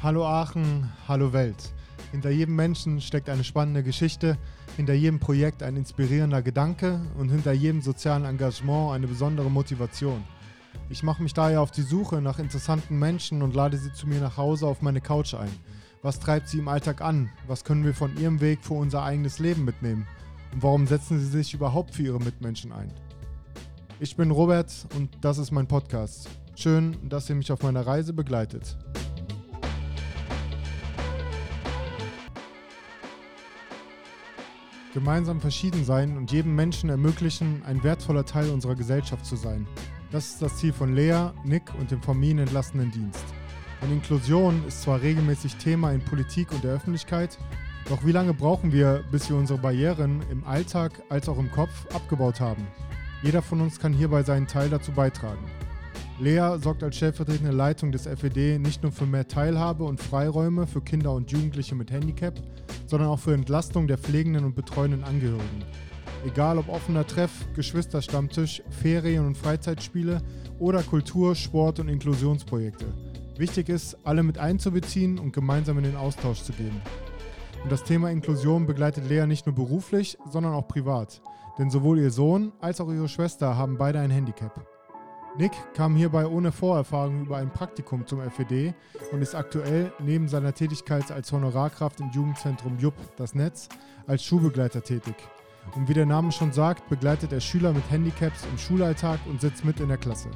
Hallo Aachen, hallo Welt. Hinter jedem Menschen steckt eine spannende Geschichte, hinter jedem Projekt ein inspirierender Gedanke und hinter jedem sozialen Engagement eine besondere Motivation. Ich mache mich daher auf die Suche nach interessanten Menschen und lade sie zu mir nach Hause auf meine Couch ein. Was treibt sie im Alltag an? Was können wir von ihrem Weg für unser eigenes Leben mitnehmen? Und warum setzen sie sich überhaupt für ihre Mitmenschen ein? Ich bin Robert und das ist mein Podcast. Schön, dass ihr mich auf meiner Reise begleitet. Gemeinsam verschieden sein und jedem Menschen ermöglichen, ein wertvoller Teil unserer Gesellschaft zu sein. Das ist das Ziel von Lea, Nick und dem von mir Dienst. Und Inklusion ist zwar regelmäßig Thema in Politik und der Öffentlichkeit, doch wie lange brauchen wir, bis wir unsere Barrieren im Alltag als auch im Kopf abgebaut haben? Jeder von uns kann hierbei seinen Teil dazu beitragen. Lea sorgt als stellvertretende Leitung des FED nicht nur für mehr Teilhabe und Freiräume für Kinder und Jugendliche mit Handicap, sondern auch für Entlastung der pflegenden und betreuenden Angehörigen. Egal ob offener Treff, Geschwisterstammtisch, Ferien- und Freizeitspiele oder Kultur-, Sport- und Inklusionsprojekte. Wichtig ist, alle mit einzubeziehen und gemeinsam in den Austausch zu gehen. Und das Thema Inklusion begleitet Lea nicht nur beruflich, sondern auch privat. Denn sowohl ihr Sohn als auch ihre Schwester haben beide ein Handicap. Nick kam hierbei ohne Vorerfahrung über ein Praktikum zum FED und ist aktuell neben seiner Tätigkeit als Honorarkraft im Jugendzentrum JUP, das Netz, als Schulbegleiter tätig. Und wie der Name schon sagt, begleitet er Schüler mit Handicaps im Schulalltag und sitzt mit in der Klasse.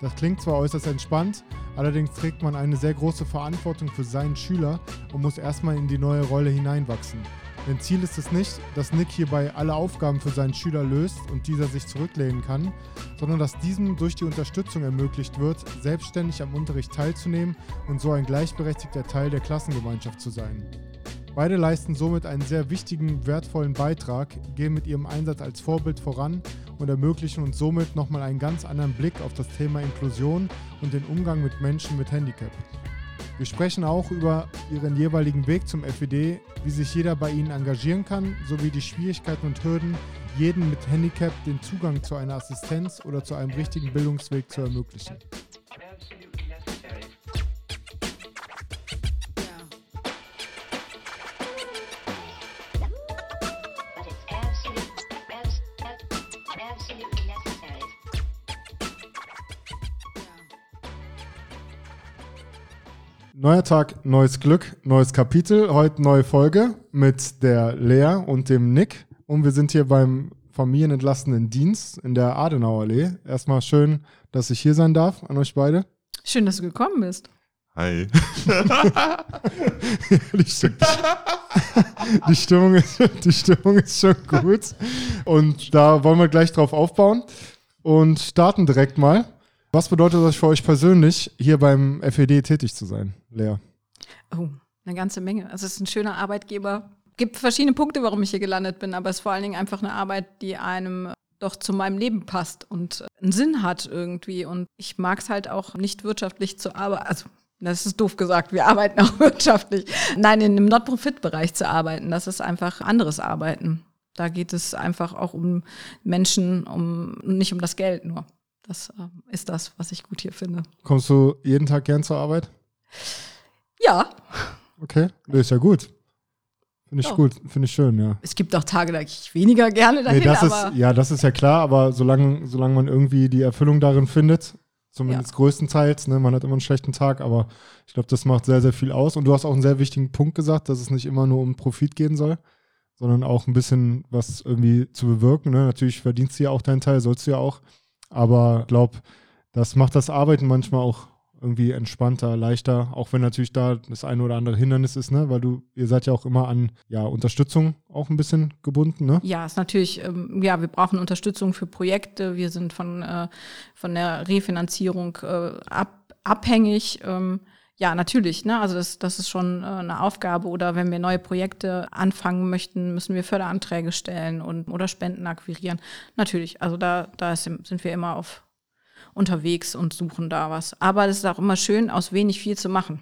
Das klingt zwar äußerst entspannt, allerdings trägt man eine sehr große Verantwortung für seinen Schüler und muss erstmal in die neue Rolle hineinwachsen. Denn Ziel ist es nicht, dass Nick hierbei alle Aufgaben für seinen Schüler löst und dieser sich zurücklehnen kann, sondern dass diesem durch die Unterstützung ermöglicht wird, selbstständig am Unterricht teilzunehmen und so ein gleichberechtigter Teil der Klassengemeinschaft zu sein. Beide leisten somit einen sehr wichtigen, wertvollen Beitrag, gehen mit ihrem Einsatz als Vorbild voran und ermöglichen uns somit nochmal einen ganz anderen Blick auf das Thema Inklusion und den Umgang mit Menschen mit Handicap. Wir sprechen auch über ihren jeweiligen Weg zum FED, wie sich jeder bei ihnen engagieren kann, sowie die Schwierigkeiten und Hürden, jeden mit Handicap den Zugang zu einer Assistenz oder zu einem richtigen Bildungsweg zu ermöglichen. Neuer Tag, neues Glück, neues Kapitel. Heute neue Folge mit der Lea und dem Nick. Und wir sind hier beim familienentlastenden Dienst in der Adenauerallee. Erstmal schön, dass ich hier sein darf an euch beide. Schön, dass du gekommen bist. Hi. die, Stimmung, die, Stimmung ist, die Stimmung ist schon gut. Und da wollen wir gleich drauf aufbauen und starten direkt mal. Was bedeutet das für euch persönlich, hier beim FED tätig zu sein, Lea? Oh, eine ganze Menge. Also es ist ein schöner Arbeitgeber. Es gibt verschiedene Punkte, warum ich hier gelandet bin, aber es ist vor allen Dingen einfach eine Arbeit, die einem doch zu meinem Leben passt und einen Sinn hat irgendwie. Und ich mag es halt auch nicht wirtschaftlich zu arbeiten. Also das ist doof gesagt, wir arbeiten auch wirtschaftlich. Nein, in einem Not-Profit-Bereich zu arbeiten, das ist einfach anderes Arbeiten. Da geht es einfach auch um Menschen, um nicht um das Geld nur. Das äh, ist das, was ich gut hier finde. Kommst du jeden Tag gern zur Arbeit? Ja. Okay, das ist ja gut. Finde ich ja. gut, finde ich schön, ja. Es gibt auch Tage, da gehe ich weniger gerne dahin. Nee, das ist, ja, das ist ja klar, aber solange, solange man irgendwie die Erfüllung darin findet, zumindest ja. größtenteils, ne, man hat immer einen schlechten Tag, aber ich glaube, das macht sehr, sehr viel aus. Und du hast auch einen sehr wichtigen Punkt gesagt, dass es nicht immer nur um Profit gehen soll, sondern auch ein bisschen was irgendwie zu bewirken. Ne? Natürlich verdienst du ja auch deinen Teil, sollst du ja auch. Aber ich glaube, das macht das Arbeiten manchmal auch irgendwie entspannter, leichter, auch wenn natürlich da das eine oder andere Hindernis ist, ne? Weil du, ihr seid ja auch immer an ja, Unterstützung auch ein bisschen gebunden, ne? Ja, ist natürlich, ähm, ja, wir brauchen Unterstützung für Projekte, wir sind von, äh, von der Refinanzierung äh, ab, abhängig. Ähm, ja, natürlich. Ne? Also das, das ist schon äh, eine Aufgabe. Oder wenn wir neue Projekte anfangen möchten, müssen wir Förderanträge stellen und, oder Spenden akquirieren. Natürlich. Also da, da ist, sind wir immer auf unterwegs und suchen da was. Aber es ist auch immer schön, aus wenig viel zu machen.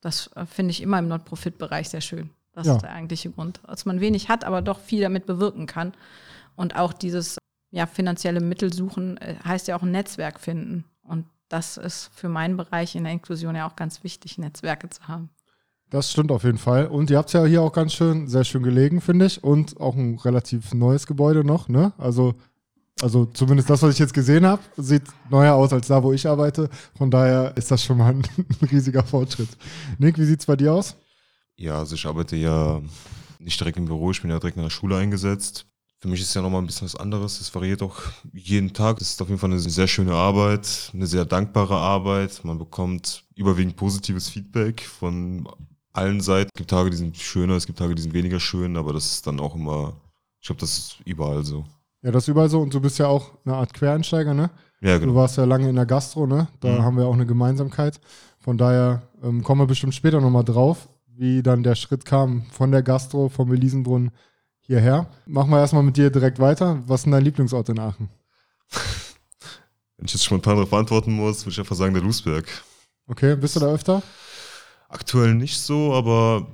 Das äh, finde ich immer im Non-Profit-Bereich sehr schön. Das ja. ist der eigentliche Grund. Dass man wenig hat, aber doch viel damit bewirken kann. Und auch dieses ja, finanzielle Mittel suchen äh, heißt ja auch ein Netzwerk finden. Und das ist für meinen Bereich in der Inklusion ja auch ganz wichtig, Netzwerke zu haben. Das stimmt auf jeden Fall. Und ihr habt es ja hier auch ganz schön, sehr schön gelegen, finde ich. Und auch ein relativ neues Gebäude noch, ne? Also, also zumindest das, was ich jetzt gesehen habe, sieht neuer aus als da, wo ich arbeite. Von daher ist das schon mal ein, ein riesiger Fortschritt. Nick, wie sieht es bei dir aus? Ja, also ich arbeite ja nicht direkt im Büro, ich bin ja direkt in der Schule eingesetzt. Für mich ist es ja nochmal ein bisschen was anderes. Es variiert auch jeden Tag. Es ist auf jeden Fall eine sehr schöne Arbeit, eine sehr dankbare Arbeit. Man bekommt überwiegend positives Feedback von allen Seiten. Es gibt Tage, die sind schöner, es gibt Tage, die sind weniger schön, aber das ist dann auch immer, ich glaube, das ist überall so. Ja, das ist überall so. Und du bist ja auch eine Art Quereinsteiger, ne? Ja, genau. Du warst ja lange in der Gastro, ne? Da Mhm. haben wir auch eine Gemeinsamkeit. Von daher ähm, kommen wir bestimmt später nochmal drauf, wie dann der Schritt kam von der Gastro, vom Elisenbrunn hierher. Machen wir erstmal mit dir direkt weiter. Was ist denn dein Lieblingsort in Aachen? Wenn ich jetzt spontan darauf antworten muss, würde ich einfach sagen, der Lusberg. Okay, bist du da öfter? Aktuell nicht so, aber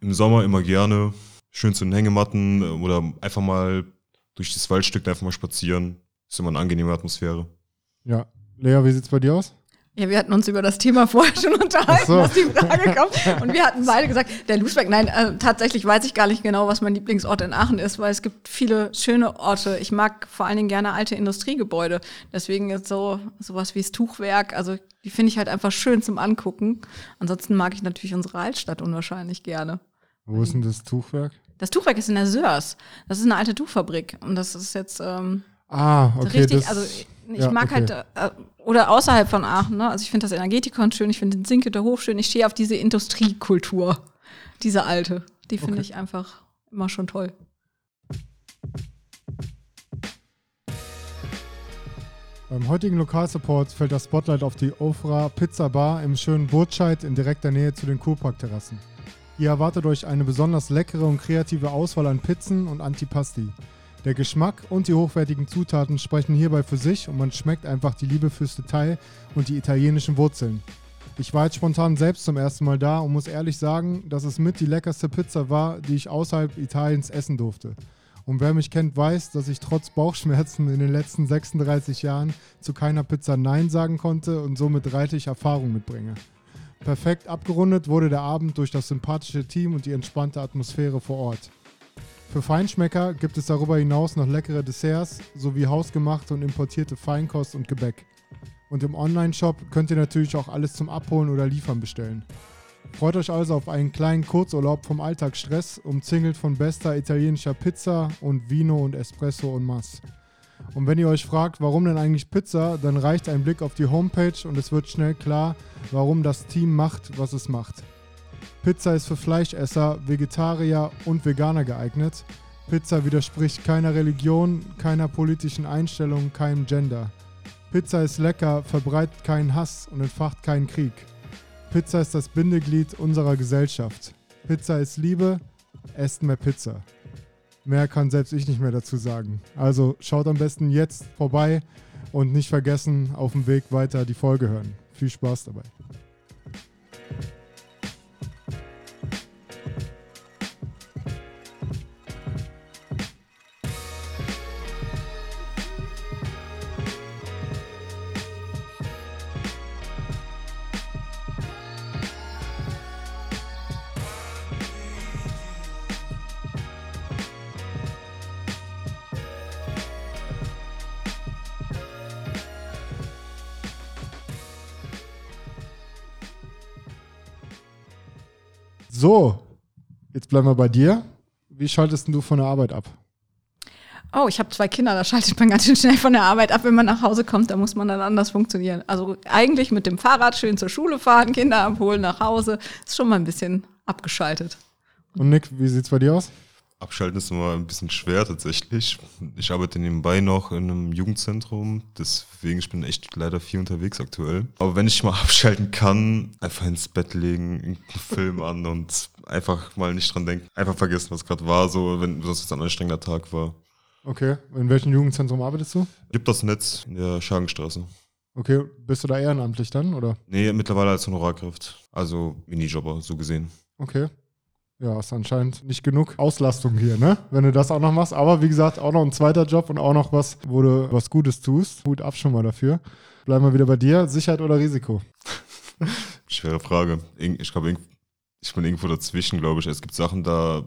im Sommer immer gerne. Schön zu den Hängematten oder einfach mal durch das Waldstück einfach mal spazieren. Ist immer eine angenehme Atmosphäre. Ja. Lea, wie sieht's bei dir aus? Ja, wir hatten uns über das Thema vorher schon unterhalten, so. dass die Frage kommt. Und wir hatten beide gesagt, der Lusberg, nein, äh, tatsächlich weiß ich gar nicht genau, was mein Lieblingsort in Aachen ist, weil es gibt viele schöne Orte. Ich mag vor allen Dingen gerne alte Industriegebäude. Deswegen ist so sowas wie das Tuchwerk, also die finde ich halt einfach schön zum Angucken. Ansonsten mag ich natürlich unsere Altstadt unwahrscheinlich gerne. Wo ist denn das Tuchwerk? Das Tuchwerk ist in der Sörs. Das ist eine alte Tuchfabrik. Und das ist jetzt ähm, Ah, okay. richtig, das, also ich ja, mag okay. halt, äh, oder außerhalb von Aachen, ne? Also ich finde das Energetikon schön, ich finde den Sinketer Hof schön, ich stehe auf diese Industriekultur, diese alte. Die finde Okay. ich einfach immer schon toll. Beim heutigen Lokalsupport fällt das Spotlight auf die Ofra Pizza Bar im schönen Burtscheid in direkter Nähe zu den Kurparkterrassen. Hier erwartet euch eine besonders leckere und kreative Auswahl an Pizzen und Antipasti. Der Geschmack und die hochwertigen Zutaten sprechen hierbei für sich und man schmeckt einfach die Liebe fürs Detail und die italienischen Wurzeln. Ich war jetzt spontan selbst zum ersten Mal da und muss ehrlich sagen, dass es mit die leckerste Pizza war, die ich außerhalb Italiens essen durfte. Und wer mich kennt, weiß, dass ich trotz Bauchschmerzen in den letzten 36 Jahren zu keiner Pizza Nein sagen konnte und somit reichlich Erfahrung mitbringe. Perfekt abgerundet wurde der Abend durch das sympathische Team und die entspannte Atmosphäre vor Ort. Für Feinschmecker gibt es darüber hinaus noch leckere Desserts sowie hausgemachte und importierte Feinkost und Gebäck. Und im Online-Shop könnt ihr natürlich auch alles zum Abholen oder Liefern bestellen. Freut euch also auf einen kleinen Kurzurlaub vom Alltagsstress, umzingelt von bester italienischer Pizza und Vino und Espresso und Mass. Und wenn ihr euch fragt, warum denn eigentlich Pizza, dann reicht ein Blick auf die Homepage und es wird schnell klar, warum das Team macht, was es macht. Pizza ist für Fleischesser, Vegetarier und Veganer geeignet. Pizza widerspricht keiner Religion, keiner politischen Einstellung, keinem Gender. Pizza ist lecker, verbreitet keinen Hass und entfacht keinen Krieg. Pizza ist das Bindeglied unserer Gesellschaft. Pizza ist Liebe, esst mehr Pizza. Mehr kann selbst ich nicht mehr dazu sagen. Also schaut am besten jetzt vorbei und nicht vergessen, auf dem Weg weiter die Folge hören. Viel Spaß dabei. Bleiben wir bei dir. Wie schaltest du von der Arbeit ab? Oh, ich habe zwei Kinder, da schaltet man ganz schön schnell von der Arbeit ab, wenn man nach Hause kommt, da muss man dann anders funktionieren. Also eigentlich mit dem Fahrrad schön zur Schule fahren, Kinder abholen, nach Hause, ist schon mal ein bisschen abgeschaltet. Und Nick, wie sieht's bei dir aus? Abschalten ist immer ein bisschen schwer tatsächlich. Ich arbeite nebenbei noch in einem Jugendzentrum, deswegen ich bin echt leider viel unterwegs aktuell. Aber wenn ich mal abschalten kann, einfach ins Bett legen, irgendeinen Film an und einfach mal nicht dran denken. Einfach vergessen, was gerade war, so wenn sonst ein anstrengender Tag war. Okay, in welchem Jugendzentrum arbeitest du? Gibt das Netz in der Schagenstraße? Okay, bist du da ehrenamtlich dann, oder? Nee, mittlerweile als Honorarkraft. Also Minijobber, so gesehen. Okay. Ja, ist anscheinend nicht genug Auslastung hier, ne? Wenn du das auch noch machst. Aber wie gesagt, auch noch ein zweiter Job und auch noch was, wo du was Gutes tust. Hut ab schon mal dafür. Bleiben wir wieder bei dir. Sicherheit oder Risiko? Schwere Frage. Ich glaube, Ich bin irgendwo dazwischen, glaube ich. Es gibt Sachen, da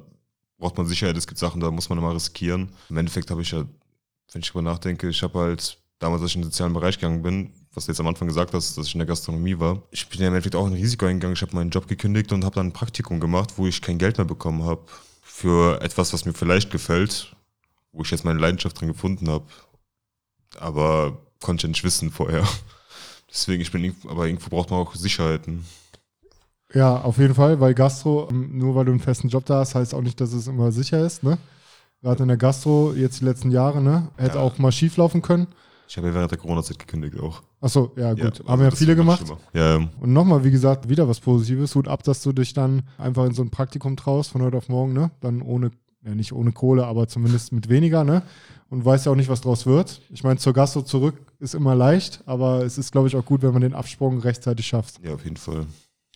braucht man Sicherheit, es gibt Sachen, da muss man immer riskieren. Im Endeffekt habe ich ja, wenn ich darüber nachdenke, ich habe halt damals, als ich in den sozialen Bereich gegangen bin, was du jetzt am Anfang gesagt hast, dass ich in der Gastronomie war. Ich bin ja im Endeffekt auch ein Risiko eingegangen. Ich habe meinen Job gekündigt und habe dann ein Praktikum gemacht, wo ich kein Geld mehr bekommen habe. Für etwas, was mir vielleicht gefällt, wo ich jetzt meine Leidenschaft drin gefunden habe. Aber konnte ich nicht wissen vorher. Deswegen, ich bin, aber irgendwo braucht man auch Sicherheiten. Ja, auf jeden Fall, weil Gastro, ähm, nur weil du einen festen Job da hast, heißt auch nicht, dass es immer sicher ist, ne? Gerade in der Gastro, jetzt die letzten Jahre, ne? Hätte ja. auch mal schief laufen können. Ich habe ja während der Corona-Zeit gekündigt auch. Achso, ja gut. Ja, Haben ja viele gemacht. Ja, ja. Und nochmal, wie gesagt, wieder was Positives. Hut ab, dass du dich dann einfach in so ein Praktikum traust von heute auf morgen, ne? Dann ohne, ja nicht ohne Kohle, aber zumindest mit weniger, ne? Und weißt ja auch nicht, was draus wird. Ich meine, zur Gastro zurück ist immer leicht, aber es ist, glaube ich, auch gut, wenn man den Absprung rechtzeitig schafft. Ja, auf jeden Fall.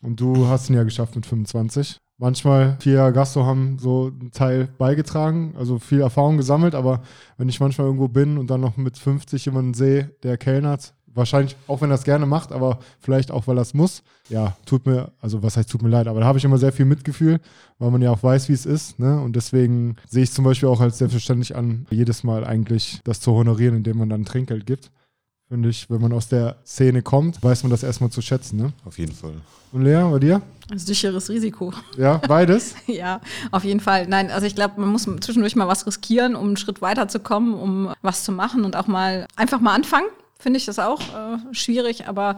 Und du hast ihn ja geschafft mit 25. Manchmal, vier Gastro haben so einen Teil beigetragen, also viel Erfahrung gesammelt, aber wenn ich manchmal irgendwo bin und dann noch mit 50 jemanden sehe, der kellnert, wahrscheinlich auch wenn er es gerne macht, aber vielleicht auch, weil er es muss, ja, tut mir, also was heißt tut mir leid, aber da habe ich immer sehr viel Mitgefühl, weil man ja auch weiß, wie es ist, ne? Und deswegen sehe ich zum Beispiel auch als selbstverständlich an, jedes Mal eigentlich das zu honorieren, indem man dann Trinkgeld gibt. Finde ich, wenn man aus der Szene kommt, weiß man das erstmal zu schätzen. Ne? Auf jeden Fall. Und Lea, bei dir? Ein sicheres Risiko. Ja, beides? ja, auf jeden Fall. Nein, also ich glaube, man muss zwischendurch mal was riskieren, um einen Schritt weiterzukommen, um was zu machen und auch mal einfach mal anfangen. Finde ich das auch äh, schwierig, aber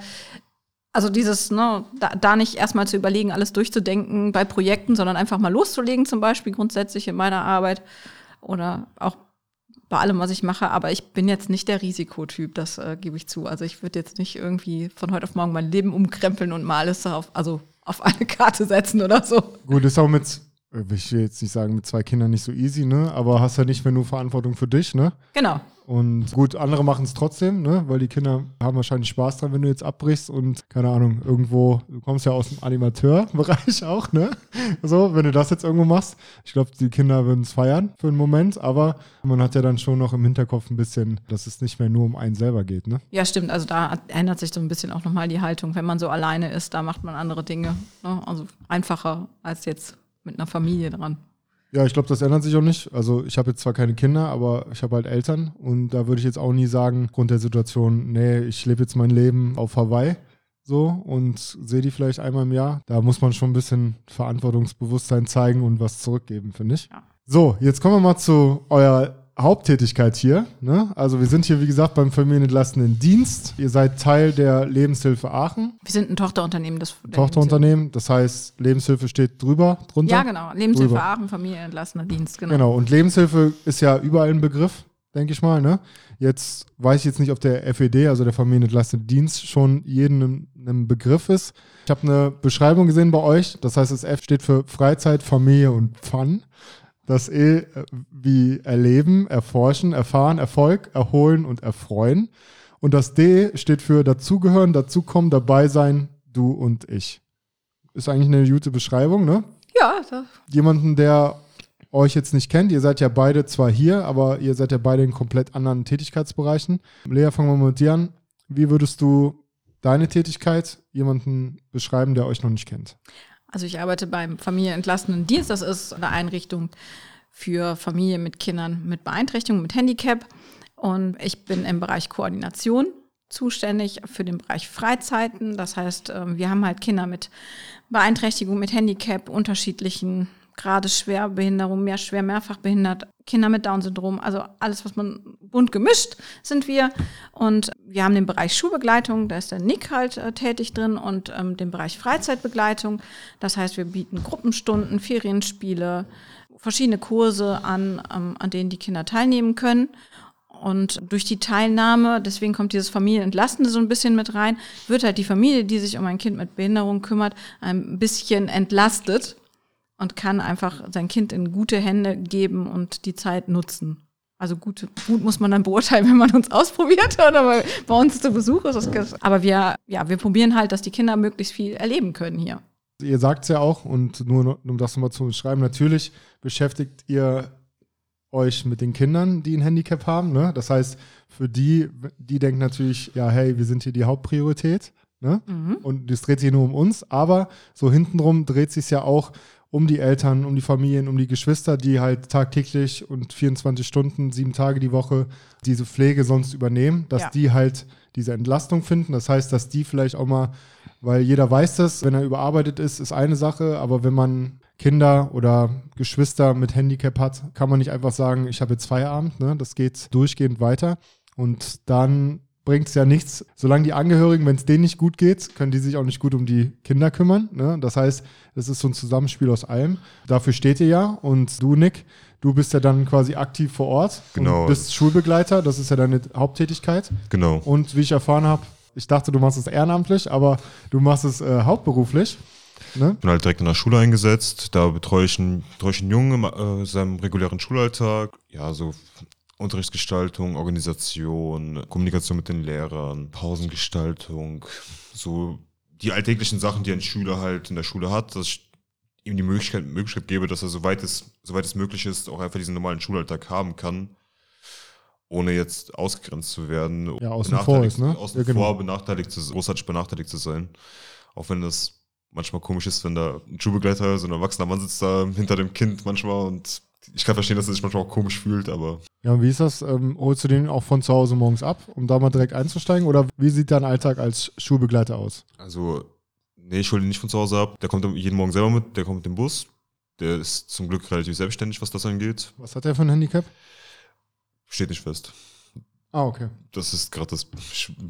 also dieses, ne, da, da nicht erstmal zu überlegen, alles durchzudenken bei Projekten, sondern einfach mal loszulegen, zum Beispiel grundsätzlich in meiner Arbeit oder auch bei allem, was ich mache, aber ich bin jetzt nicht der Risikotyp, das äh, gebe ich zu. Also ich würde jetzt nicht irgendwie von heute auf morgen mein Leben umkrempeln und mal alles auf, also auf eine Karte setzen oder so. Gut, ist auch mit, ich will jetzt nicht sagen, mit zwei Kindern nicht so easy, ne? Aber hast ja nicht mehr nur Verantwortung für dich, ne? Genau. Und gut, andere machen es trotzdem, ne? weil die Kinder haben wahrscheinlich Spaß dran, wenn du jetzt abbrichst und keine Ahnung, irgendwo, du kommst ja aus dem Animateurbereich auch, ne? So, wenn du das jetzt irgendwo machst. Ich glaube, die Kinder würden es feiern für einen Moment, aber man hat ja dann schon noch im Hinterkopf ein bisschen, dass es nicht mehr nur um einen selber geht, ne? Ja, stimmt. Also da ändert sich so ein bisschen auch nochmal die Haltung. Wenn man so alleine ist, da macht man andere Dinge. Ne? Also einfacher als jetzt mit einer Familie dran. Ja, ich glaube, das ändert sich auch nicht. Also ich habe jetzt zwar keine Kinder, aber ich habe halt Eltern und da würde ich jetzt auch nie sagen, aufgrund der Situation, nee, ich lebe jetzt mein Leben auf Hawaii so und sehe die vielleicht einmal im Jahr. Da muss man schon ein bisschen Verantwortungsbewusstsein zeigen und was zurückgeben, finde ich. Ja. So, jetzt kommen wir mal zu eurer Haupttätigkeit hier. Ne? Also wir sind hier, wie gesagt, beim familienentlastenden Dienst. Ihr seid Teil der Lebenshilfe Aachen. Wir sind ein Tochterunternehmen des Tochterunternehmen, das heißt, Lebenshilfe steht drüber, drunter? Ja, genau. Lebenshilfe drüber. Aachen, familienentlastender Dienst, genau. Genau, und Lebenshilfe ist ja überall ein Begriff, denke ich mal. Ne? Jetzt weiß ich jetzt nicht, ob der FED, also der familienentlastende Dienst, schon jedem ein Begriff ist. Ich habe eine Beschreibung gesehen bei euch, das heißt, das F steht für Freizeit, Familie und Fun. Das E äh, wie erleben, erforschen, erfahren, Erfolg, erholen und erfreuen. Und das D steht für dazugehören, dazukommen, dabei sein, du und ich. Ist eigentlich eine gute Beschreibung, ne? Ja. Jemanden, der euch jetzt nicht kennt, ihr seid ja beide zwar hier, aber ihr seid ja beide in komplett anderen Tätigkeitsbereichen. Lea, fangen wir mal mit dir an. Wie würdest du deine Tätigkeit jemanden beschreiben, der euch noch nicht kennt? Also ich arbeite beim Familienentlastenden Dienst. Das ist eine Einrichtung für Familien mit Kindern mit Beeinträchtigung, mit Handicap. Und ich bin im Bereich Koordination zuständig für den Bereich Freizeiten. Das heißt, ähm, wir haben halt Kinder mit Beeinträchtigung, mit Handicap, unterschiedlichen gerade Schwerbehinderung, mehr schwer mehrfach behindert, Kinder mit Down-Syndrom, also alles, was man bunt gemischt sind wir. Und wir haben den Bereich Schulbegleitung, da ist der Nick halt äh, tätig drin und ähm, den Bereich Freizeitbegleitung. Das heißt, wir bieten Gruppenstunden, Ferienspiele, verschiedene Kurse an, ähm, an denen die Kinder teilnehmen können. Und durch die Teilnahme, deswegen kommt dieses Familienentlastende so ein bisschen mit rein, wird halt die Familie, die sich um ein Kind mit Behinderung kümmert, ein bisschen entlastet und kann einfach sein Kind in gute Hände geben und die Zeit nutzen. Also gut, gut muss man dann beurteilen, wenn man uns ausprobiert oder bei, bei uns zu Besuch ist. Aber wir, ja, wir probieren halt, dass die Kinder möglichst viel erleben können hier. Ihr sagt es ja auch, und nur um das nochmal zu beschreiben, natürlich beschäftigt ihr euch mit den Kindern, die ein Handicap haben. Ne? Das heißt, für die, die denken natürlich, ja, hey, wir sind hier die Hauptpriorität. Ne? Und es dreht sich nur um uns, aber so hintenrum dreht sich ja auch um die Eltern, um die Familien, um die Geschwister, die halt tagtäglich und 24 Stunden, sieben Tage die Woche diese Pflege sonst übernehmen, dass Ja. die halt diese Entlastung finden. Das heißt, dass die vielleicht auch mal, weil jeder weiß das, wenn er überarbeitet ist, ist eine Sache, aber wenn man Kinder oder Geschwister mit Handicap hat, kann man nicht einfach sagen, ich habe jetzt Feierabend, ne? das geht durchgehend weiter. Und dann bringt es ja nichts, solange die Angehörigen, wenn es denen nicht gut geht, können die sich auch nicht gut um die Kinder kümmern. Ne? Das heißt, es ist so ein Zusammenspiel aus allem. Dafür steht ihr ja und du, Nick, du bist ja dann quasi aktiv vor Ort Genau. und bist Schulbegleiter, das ist ja deine Haupttätigkeit. Genau. Und wie ich erfahren habe, ich dachte, du machst es ehrenamtlich, aber du machst es äh, hauptberuflich. Ne? bin halt direkt in der Schule eingesetzt. Da betreue ich einen, betreue ich einen Jungen in äh, seinem regulären Schulalltag. Ja, so Unterrichtsgestaltung, Organisation, Kommunikation mit den Lehrern, Pausengestaltung, so die alltäglichen Sachen, die ein Schüler halt in der Schule hat, dass ich ihm die Möglichkeit, Möglichkeit gebe, dass er, soweit es, soweit es möglich ist, auch einfach diesen normalen Schulalltag haben kann, ohne jetzt ausgegrenzt zu werden. Ja, außen vor benachteiligt- ist, ne? Außen Ja, genau. vor benachteiligt zu, großartig benachteiligt zu sein. Auch wenn das manchmal komisch ist, wenn da ein Schulbegleiter, so ein erwachsener Mann sitzt da hinter dem Kind manchmal und ich kann verstehen, dass er sich manchmal auch komisch fühlt, aber Ja, und wie ist das? Ähm, holst du den auch von zu Hause morgens ab, um da mal direkt einzusteigen? Oder wie sieht dein Alltag als Schulbegleiter aus? also, nee, ich hole ihn nicht von zu Hause ab. Der kommt jeden Morgen selber mit, der kommt mit dem Bus. Der ist zum Glück relativ selbstständig, was das angeht. Was hat der für ein Handicap? Steht nicht fest. Ah, okay. Das ist gerade das,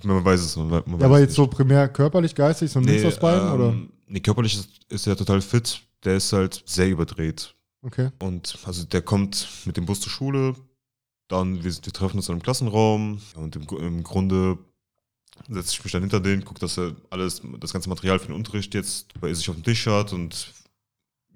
man weiß es. Man, man Ja, weiß aber jetzt nicht. so primär körperlich, geistig, so ein Mix aus beiden? oder? ähm, Nee, körperlich ist, ist er total fit. Der ist halt sehr überdreht. Okay. Und also der kommt mit dem Bus zur Schule, dann wir, wir treffen uns in einem Klassenraum und im, im Grunde setze ich mich dann hinter den, gucke, dass er alles, das ganze Material für den Unterricht jetzt bei sich auf dem Tisch hat und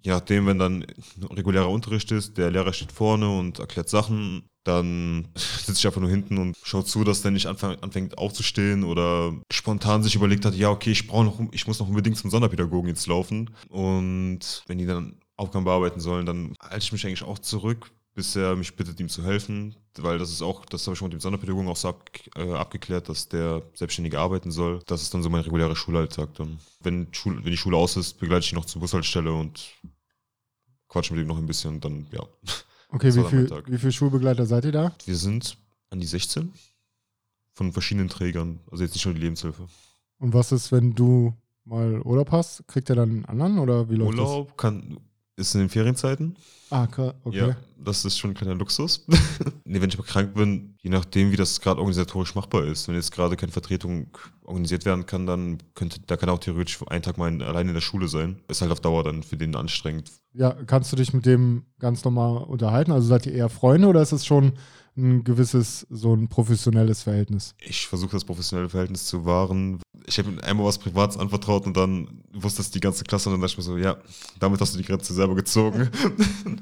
je nachdem, wenn dann regulärer Unterricht ist, der Lehrer steht vorne und erklärt Sachen, dann sitze ich einfach nur hinten und schaue zu, dass der nicht anfang, anfängt aufzustehen oder spontan sich überlegt hat, ja, okay, ich brauche noch, ich muss noch unbedingt zum Sonderpädagogen jetzt laufen. Und wenn die dann Aufgaben bearbeiten sollen, dann halte ich mich eigentlich auch zurück, bis er mich bittet, ihm zu helfen, weil das ist auch, das habe ich schon mit dem Sonderpädagogen auch so ab, äh, abgeklärt, dass der selbstständig arbeiten soll. Das ist dann so mein regulärer Schulalltag dann. Wenn, Schul wenn die Schule aus ist, begleite ich ihn noch zur Bushaltestelle und quatsche mit ihm noch ein bisschen und dann, ja. Okay, Das wie viel, wie viel Schulbegleiter seid ihr da? Wir sind an die 16 von verschiedenen Trägern, also jetzt nicht nur die Lebenshilfe. Und was ist, wenn du mal Urlaub hast? Kriegt er dann einen anderen oder wie läuft Urlaub kann, ist in den Ferienzeiten. Ah, okay. Ja, das ist schon ein kleiner Luxus. nee, wenn ich mal krank bin, je nachdem, wie das gerade organisatorisch machbar ist. Wenn jetzt gerade keine Vertretung organisiert werden kann, dann könnte, da kann er auch theoretisch einen Tag mal in, alleine in der Schule sein. Ist halt auf Dauer dann für den anstrengend. Ja, kannst du dich mit dem ganz normal unterhalten? Also seid ihr eher Freunde oder ist es schon ein gewisses, so ein professionelles Verhältnis? Ich versuche das professionelle Verhältnis zu wahren. Ich habe einmal was Privates anvertraut und dann wusste es die ganze Klasse und dann dachte ich mir so, ja, damit hast du die Grenze selber gezogen.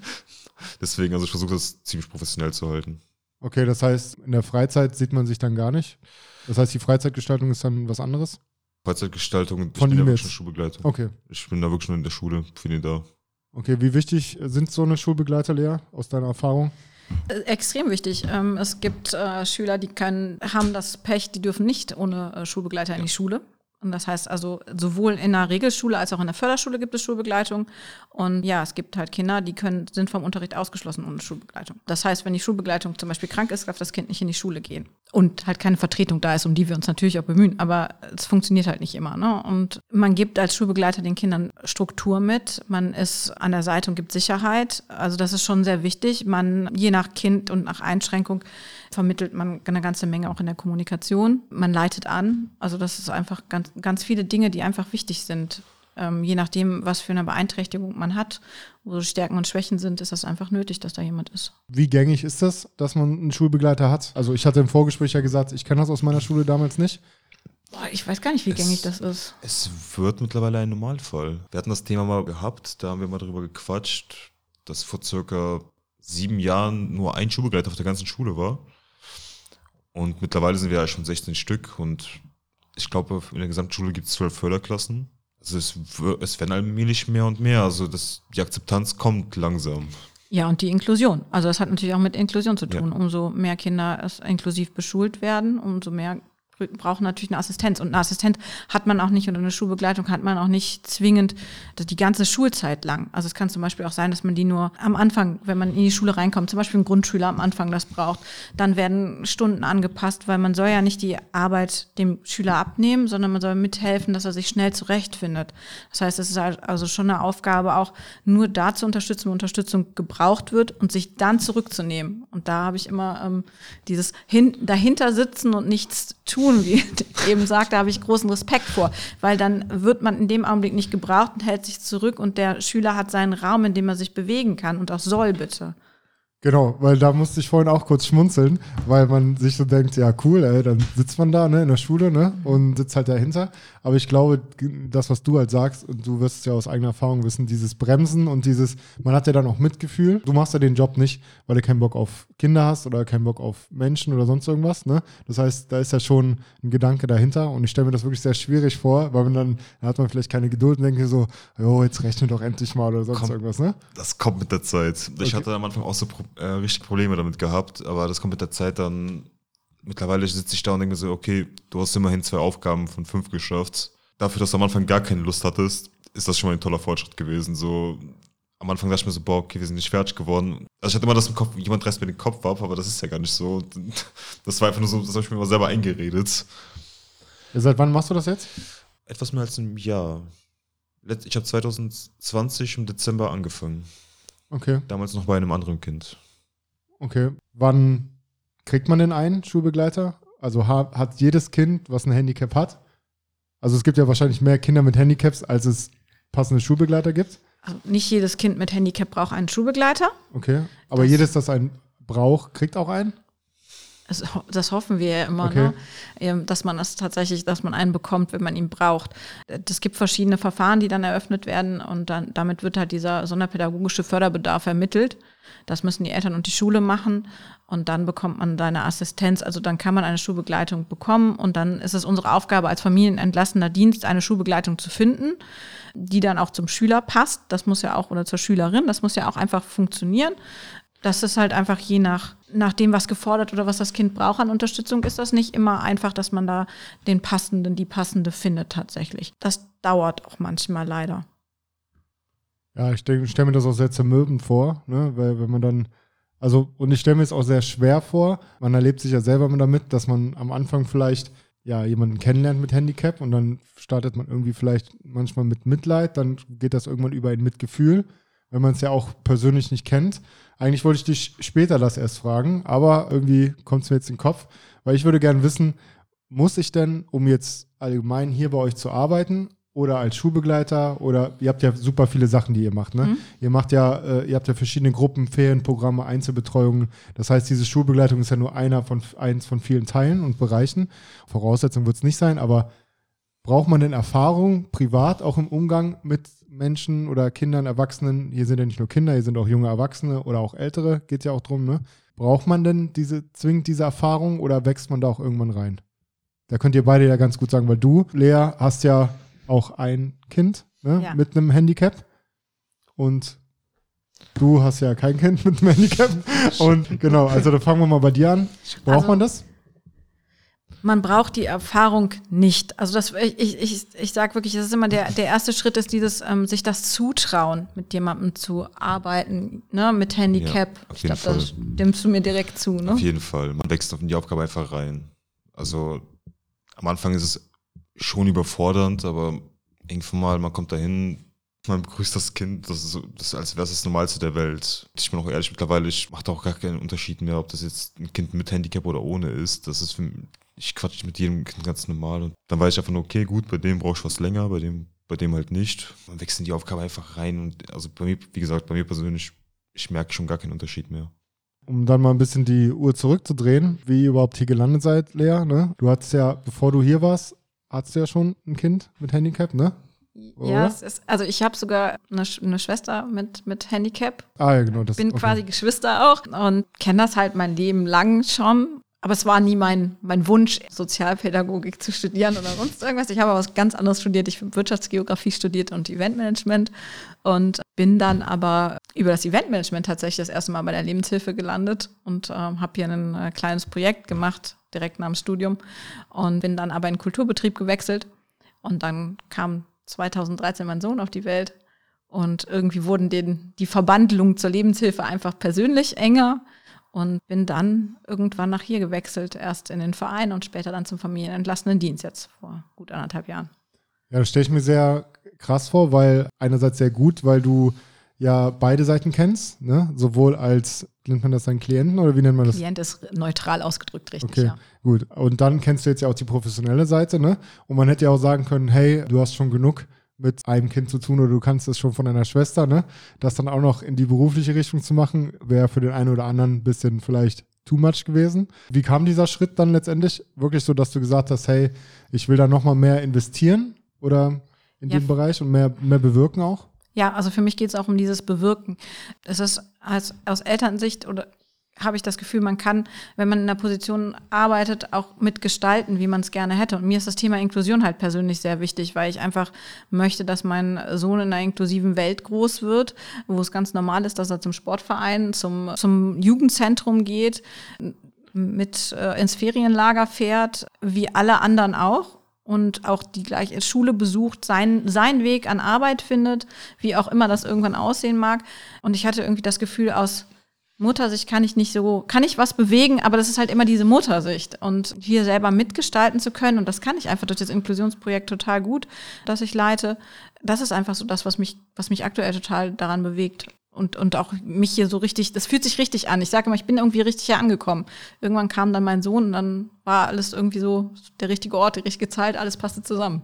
Deswegen, also ich versuche das ziemlich professionell zu halten. Okay, das heißt, in der Freizeit sieht man sich dann gar nicht. Das heißt, die Freizeitgestaltung ist dann was anderes? Freizeitgestaltung, ich Von bin ja wirklich jetzt? ein Schulbegleiter. Okay. Ich bin da wirklich nur in der Schule den da. Okay, wie wichtig sind so eine Schulbegleiter, Lea, aus deiner Erfahrung? Äh, Extrem wichtig. Ähm, es gibt äh, Schüler, die können, haben das Pech, die dürfen nicht ohne äh, Schulbegleiter in die Schule. Und das heißt also, sowohl in der Regelschule als auch in der Förderschule gibt es Schulbegleitung. Und ja, es gibt halt Kinder, die können, sind vom Unterricht ausgeschlossen ohne Schulbegleitung. Das heißt, wenn die Schulbegleitung zum Beispiel krank ist, darf das Kind nicht in die Schule gehen. Und halt keine Vertretung da ist, um die wir uns natürlich auch bemühen. Aber es funktioniert halt nicht immer. Ne? Und man gibt als Schulbegleiter den Kindern Struktur mit. Man ist an der Seite und gibt Sicherheit. Also das ist schon sehr wichtig. Man, je nach Kind und nach Einschränkung, vermittelt man eine ganze Menge auch in der Kommunikation. Man leitet an. Also das ist einfach ganz, ganz viele Dinge, die einfach wichtig sind. Ähm, je nachdem, was für eine Beeinträchtigung man hat, wo Stärken und Schwächen sind, ist das einfach nötig, dass da jemand ist. Wie gängig ist das, dass man einen Schulbegleiter hat? Also ich hatte im Vorgespräch ja gesagt, ich kenne das aus meiner Schule damals nicht. Boah, ich weiß gar nicht, wie Es- gängig das ist. Es wird mittlerweile ein Normalfall. Wir hatten das Thema mal gehabt, da haben wir mal drüber gequatscht, dass vor circa sieben Jahren nur ein Schulbegleiter auf der ganzen Schule war. Und mittlerweile sind wir ja schon 16 Stück und ich glaube, in der Gesamtschule gibt es zwölf Förderklassen. Also es, es werden allmählich mehr und mehr. Also das, die Akzeptanz kommt langsam. Ja, und die Inklusion. Also das hat natürlich auch mit Inklusion zu Ja. tun. Umso mehr Kinder inklusiv beschult werden, umso mehr brauchen natürlich eine Assistenz. Und eine Assistenz hat man auch nicht oder eine Schulbegleitung hat man auch nicht zwingend die ganze Schulzeit lang. Also es kann zum Beispiel auch sein, dass man die nur am Anfang, wenn man in die Schule reinkommt, zum Beispiel ein Grundschüler am Anfang das braucht, dann werden Stunden angepasst, weil man soll ja nicht die Arbeit dem Schüler abnehmen, sondern man soll mithelfen, dass er sich schnell zurechtfindet. Das heißt, es ist also schon eine Aufgabe, auch nur da zu unterstützen, wo Unterstützung gebraucht wird und sich dann zurückzunehmen. Und da habe ich immer ähm, dieses hin dahinter sitzen und nichts tun, wie ich eben sagte, habe ich großen Respekt vor, weil dann wird man in dem Augenblick nicht gebraucht und hält sich zurück und der Schüler hat seinen Raum, in dem er sich bewegen kann und auch soll bitte. Genau, weil da musste ich vorhin auch kurz schmunzeln, weil man sich so denkt, ja cool, ey, dann sitzt man da ne, in der Schule ne, und sitzt halt dahinter. Aber ich glaube, das, was du halt sagst, und du wirst es ja aus eigener Erfahrung wissen, dieses Bremsen und dieses, man hat ja dann auch Mitgefühl. Du machst ja den Job nicht, weil du keinen Bock auf Kinder hast oder keinen Bock auf Menschen oder sonst irgendwas. Ne? Das heißt, da ist ja schon ein Gedanke dahinter und ich stelle mir das wirklich sehr schwierig vor, weil man dann, dann hat man vielleicht keine Geduld und denkt so, jo, jetzt rechne doch endlich mal oder sonst kommt, irgendwas. Ne? Das kommt mit der Zeit. Ich okay. hatte am Anfang auch so äh, richtig Probleme damit gehabt, aber das kommt mit der Zeit dann. Mittlerweile sitze ich da und denke mir so, okay, du hast immerhin zwei Aufgaben von fünf geschafft. Dafür, dass du am Anfang gar keine Lust hattest, ist das schon mal ein toller Fortschritt gewesen. So, am Anfang dachte ich mir so, boah, okay, wir sind nicht fertig geworden. Also ich hatte immer das im Kopf, jemand reißt mir den Kopf ab, aber das ist ja gar nicht so. Das war einfach nur so, das habe ich mir immer selber eingeredet. Seit wann machst du das jetzt? Etwas mehr als ein Jahr. Ich habe 2020 im Dezember angefangen. Okay. Damals noch bei einem anderen Kind. Okay. Wann kriegt man denn einen Schulbegleiter? Also hat jedes Kind, was ein Handicap hat? Also es gibt ja wahrscheinlich mehr Kinder mit Handicaps, als es passende Schulbegleiter gibt. Also nicht jedes Kind mit Handicap braucht einen Schulbegleiter. Okay. Aber das jedes, das einen braucht, kriegt auch einen? Das, das hoffen wir ja immer, okay. ne? Ähm, dass man das tatsächlich, dass man einen bekommt, wenn man ihn braucht. Es gibt verschiedene Verfahren, die dann eröffnet werden und dann, damit wird halt dieser sonderpädagogische Förderbedarf ermittelt. Das müssen die Eltern und die Schule machen und dann bekommt man seine Assistenz. Also dann kann man eine Schulbegleitung bekommen und dann ist es unsere Aufgabe als familienentlassener Dienst, eine Schulbegleitung zu finden, die dann auch zum Schüler passt. Das muss ja auch, oder zur Schülerin, das muss ja auch einfach funktionieren. Das ist halt einfach je nach, nach dem, was gefordert oder was das Kind braucht an Unterstützung, ist das nicht immer einfach, dass man da den passenden, die passende findet tatsächlich. Das dauert auch manchmal leider. Ja, ich stelle mir das auch sehr zermürbend vor, ne? weil wenn man dann, also, und ich stelle mir es auch sehr schwer vor, man erlebt sich ja selber damit, dass man am Anfang vielleicht ja, jemanden kennenlernt mit Handicap und dann startet man irgendwie vielleicht manchmal mit Mitleid, dann geht das irgendwann über ein Mitgefühl, wenn man es ja auch persönlich nicht kennt. Eigentlich wollte ich dich später das erst fragen, aber irgendwie kommt es mir jetzt in den Kopf, weil ich würde gerne wissen, muss ich denn, um jetzt allgemein hier bei euch zu arbeiten oder als Schulbegleiter oder ihr habt ja super viele Sachen, die ihr macht, ne? Mhm. Ihr macht ja, äh, ihr habt ja verschiedene Gruppen, Ferienprogramme, Einzelbetreuungen. Das heißt, diese Schulbegleitung ist ja nur einer von eins von vielen Teilen und Bereichen. Voraussetzung wird es nicht sein, aber braucht man denn Erfahrung privat auch im Umgang mit Menschen oder Kindern, Erwachsenen, hier sind ja nicht nur Kinder, hier sind auch junge Erwachsene oder auch Ältere, geht ja auch drum, ne? Braucht man denn diese, zwingend diese Erfahrung oder wächst man da auch irgendwann rein? Da könnt ihr beide ja ganz gut sagen, weil du, Lea, hast ja auch ein Kind ne, ja. mit einem Handicap und du hast ja kein Kind mit einem Handicap. Und genau, also da fangen wir mal bei dir an. Braucht also, man das? Man braucht die Erfahrung nicht. Also das, ich, ich, ich sage wirklich, das ist immer der, der erste Schritt, ist dieses, ähm, sich das zutrauen, mit jemandem zu arbeiten, ne, mit Handicap. Ja, ich glaube, da stimmst du mir direkt zu. Ne? Auf jeden Fall. Man wächst in die Aufgabe einfach rein. Also am Anfang ist es schon überfordernd, aber irgendwann mal, man kommt dahin, man begrüßt das Kind, das ist, das ist als wäre es das Normalste der Welt. Ich bin auch ehrlich, mittlerweile, ich mache auch gar keinen Unterschied mehr, ob das jetzt ein Kind mit Handicap oder ohne ist. Das ist für, ich quatsche mit jedem Kind ganz normal und dann weiß ich einfach nur, okay, gut, bei dem brauche ich was länger, bei dem, bei dem halt nicht. Man wechselt in die Aufgabe einfach rein und also bei mir, wie gesagt, bei mir persönlich, ich merke schon gar keinen Unterschied mehr. Um dann mal ein bisschen die Uhr zurückzudrehen, wie ihr überhaupt hier gelandet seid, Lea, ne? Du hattest ja, bevor du hier warst, hattest du ja schon ein Kind mit Handicap, ne? Ja, ist, also ich habe sogar eine, eine, Schwester mit, mit Handicap. Ah ja, genau. Das, bin okay. quasi Geschwister auch und kenne das halt mein Leben lang schon aber es war nie mein, mein Wunsch, Sozialpädagogik zu studieren oder sonst irgendwas. Ich habe was ganz anderes studiert. Ich habe Wirtschaftsgeografie studiert und Eventmanagement und bin dann aber über das Eventmanagement tatsächlich das erste Mal bei der Lebenshilfe gelandet und ähm, habe hier ein äh, kleines Projekt gemacht, direkt nach dem Studium und bin dann aber in den Kulturbetrieb gewechselt. Und dann kam 2013 mein Sohn auf die Welt und irgendwie wurden den, die Verbandlungen zur Lebenshilfe einfach persönlich enger und bin dann irgendwann nach hier gewechselt, erst in den Verein und später dann zum familienentlassenen Dienst jetzt vor gut anderthalb Jahren. Ja, das stelle ich mir sehr krass vor, weil einerseits sehr gut, weil du ja beide Seiten kennst, ne? sowohl als, nennt man das dann Klienten oder wie nennt man das? Klient ist neutral ausgedrückt, richtig, okay, ja. Gut, und dann kennst du jetzt ja auch die professionelle Seite, ne? Und man hätte ja auch sagen können, hey, du hast schon genug mit einem Kind zu tun oder du kannst es schon von deiner Schwester, ne? Das dann auch noch in die berufliche Richtung zu machen, wäre für den einen oder anderen ein bisschen vielleicht too much gewesen. Wie kam dieser Schritt dann letztendlich? Wirklich so, dass du gesagt hast, hey, ich will da nochmal mehr investieren oder in Ja. dem Bereich und mehr, mehr bewirken auch? Ja, also für mich geht es auch um dieses Bewirken. Es ist als, aus Elternsicht oder habe ich das Gefühl, man kann, wenn man in einer Position arbeitet, auch mitgestalten, wie man es gerne hätte. Und mir ist das Thema Inklusion halt persönlich sehr wichtig, weil ich einfach möchte, dass mein Sohn in einer inklusiven Welt groß wird, wo es ganz normal ist, dass er zum Sportverein, zum, zum Jugendzentrum geht, mit äh, ins Ferienlager fährt, wie alle anderen auch und auch die gleiche Schule besucht, sein, seinen Weg an Arbeit findet, wie auch immer das irgendwann aussehen mag. Und ich hatte irgendwie das Gefühl, aus Muttersicht kann ich nicht so, kann ich was bewegen, aber das ist halt immer diese Muttersicht. Und hier selber mitgestalten zu können, und das kann ich einfach durch das Inklusionsprojekt total gut, das ich leite, das ist einfach so das, was mich, was mich aktuell total daran bewegt. Und, und auch mich hier so richtig, das fühlt sich richtig an. Ich sage immer, ich bin irgendwie richtig hier angekommen. Irgendwann kam dann mein Sohn und dann war alles irgendwie so der richtige Ort, die richtige Zeit, alles passte zusammen.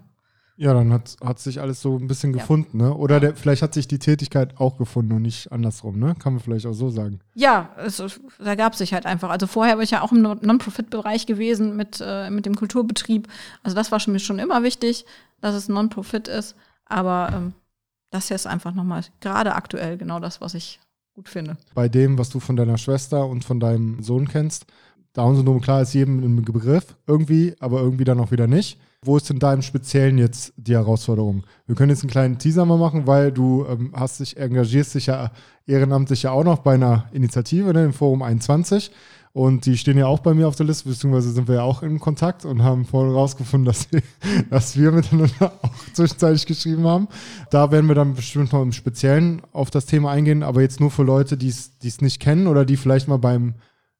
Ja, dann hat, hat sich alles so ein bisschen Ja. gefunden, ne? Oder der, vielleicht hat sich die Tätigkeit auch gefunden und nicht andersrum, ne? Kann man vielleicht auch so sagen. Ja, es, da gab sich halt einfach. Also vorher bin ich ja auch im Non-Profit-Bereich gewesen mit, äh, mit dem Kulturbetrieb. Also das war mir schon immer wichtig, dass es Non-Profit ist. Aber ähm, das hier ist einfach nochmal gerade aktuell genau das, was ich gut finde. Bei dem, was du von deiner Schwester und von deinem Sohn kennst, Down-Syndrom, klar, ist jedem ein Begriff irgendwie, aber irgendwie dann auch wieder nicht. Wo ist denn da im Speziellen jetzt die Herausforderung? Wir können jetzt einen kleinen Teaser mal machen, weil du ähm, hast dich, engagierst dich ja ehrenamtlich ja auch noch bei einer Initiative, ne, im Forum 21. Und die stehen ja auch bei mir auf der Liste, beziehungsweise sind wir ja auch in Kontakt und haben vorhin rausgefunden, dass, wir- dass wir miteinander auch zwischenzeitlich geschrieben haben. Da werden wir dann bestimmt noch im Speziellen auf das Thema eingehen, aber jetzt nur für Leute, die es nicht kennen oder die vielleicht mal beim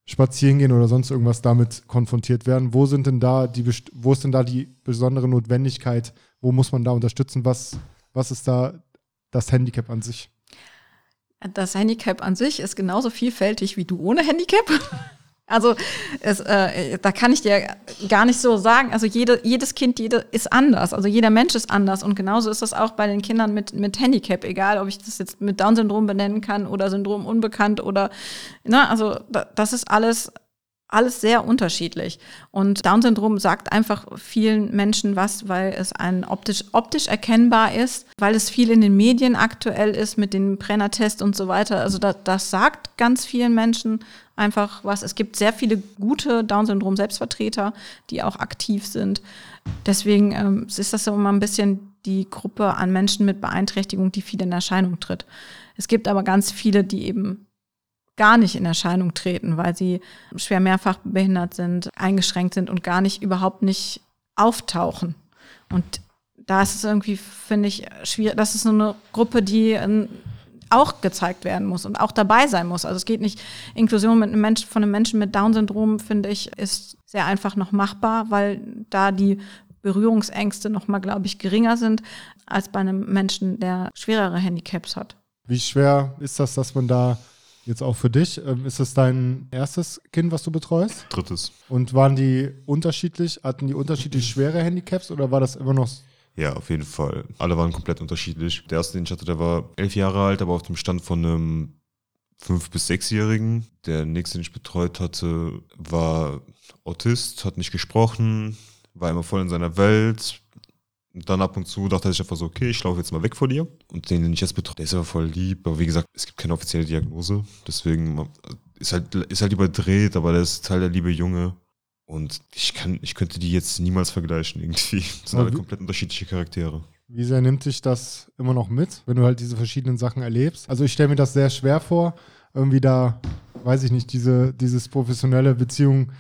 Spazierengehen oder sonst irgendwas damit konfrontiert werden. Wo sind denn da die, wo ist denn da die besondere Notwendigkeit? Wo muss man da unterstützen? Was, was ist da das Handicap an sich? Das Handicap an sich ist genauso vielfältig wie du ohne Handicap. Also es, äh, da kann ich dir gar nicht so sagen. Also jede, jedes Kind jede ist anders. Also jeder Mensch ist anders. Und genauso ist das auch bei den Kindern mit, mit Handicap. Egal, ob ich das jetzt mit Down-Syndrom benennen kann oder Syndrom unbekannt oder, na, also da, das ist alles alles sehr unterschiedlich. Und Down-Syndrom sagt einfach vielen Menschen was, weil es ein optisch, optisch erkennbar ist, weil es viel in den Medien aktuell ist mit dem Brenner-Test und so weiter. Also das, das sagt ganz vielen Menschen einfach was. Es gibt sehr viele gute Down-Syndrom-Selbstvertreter, die auch aktiv sind. Deswegen ähm, ist das immer ein bisschen die Gruppe an Menschen mit Beeinträchtigung, die viel in Erscheinung tritt. Es gibt aber ganz viele, die eben gar nicht in Erscheinung treten, weil sie schwer mehrfach behindert sind, eingeschränkt sind und gar nicht überhaupt nicht auftauchen. Und da ist es irgendwie, finde ich, schwierig. Das ist so eine Gruppe, die ähm, auch gezeigt werden muss und auch dabei sein muss. Also es geht nicht, Inklusion mit einem Menschen, von einem Menschen mit Down-Syndrom, finde ich, ist sehr einfach noch machbar, weil da die Berührungsängste noch mal, glaube ich, geringer sind als bei einem Menschen, der schwerere Handicaps hat. Wie schwer ist das, dass man da jetzt auch für dich, ähm, ist es dein erstes Kind, was du betreust? Drittes. Und waren die unterschiedlich, hatten die unterschiedlich schwere Handicaps oder war das immer noch Ja, auf jeden Fall. Alle waren komplett unterschiedlich. Der erste, den ich hatte, der war elf Jahre alt, aber auf dem Stand von einem fünf- bis sechsjährigen. Der nächste, den ich betreut hatte, war Autist, hat nicht gesprochen, war immer voll in seiner Welt. Und dann ab und zu dachte sich einfach so, okay, ich laufe jetzt mal weg von dir. Und den, den ich jetzt betreue, der ist aber voll lieb. Aber wie gesagt, es gibt keine offizielle Diagnose. Deswegen ist halt, ist halt überdreht, aber der ist Teil der liebe Junge. Und ich kann, ich könnte die jetzt niemals vergleichen irgendwie. Das sind Aber alle wie- komplett unterschiedliche Charaktere. Wie sehr nimmt sich das immer noch mit, wenn du halt diese verschiedenen Sachen erlebst? Also ich stelle mir das sehr schwer vor, irgendwie da, weiß ich nicht, diese dieses professionelle Beziehung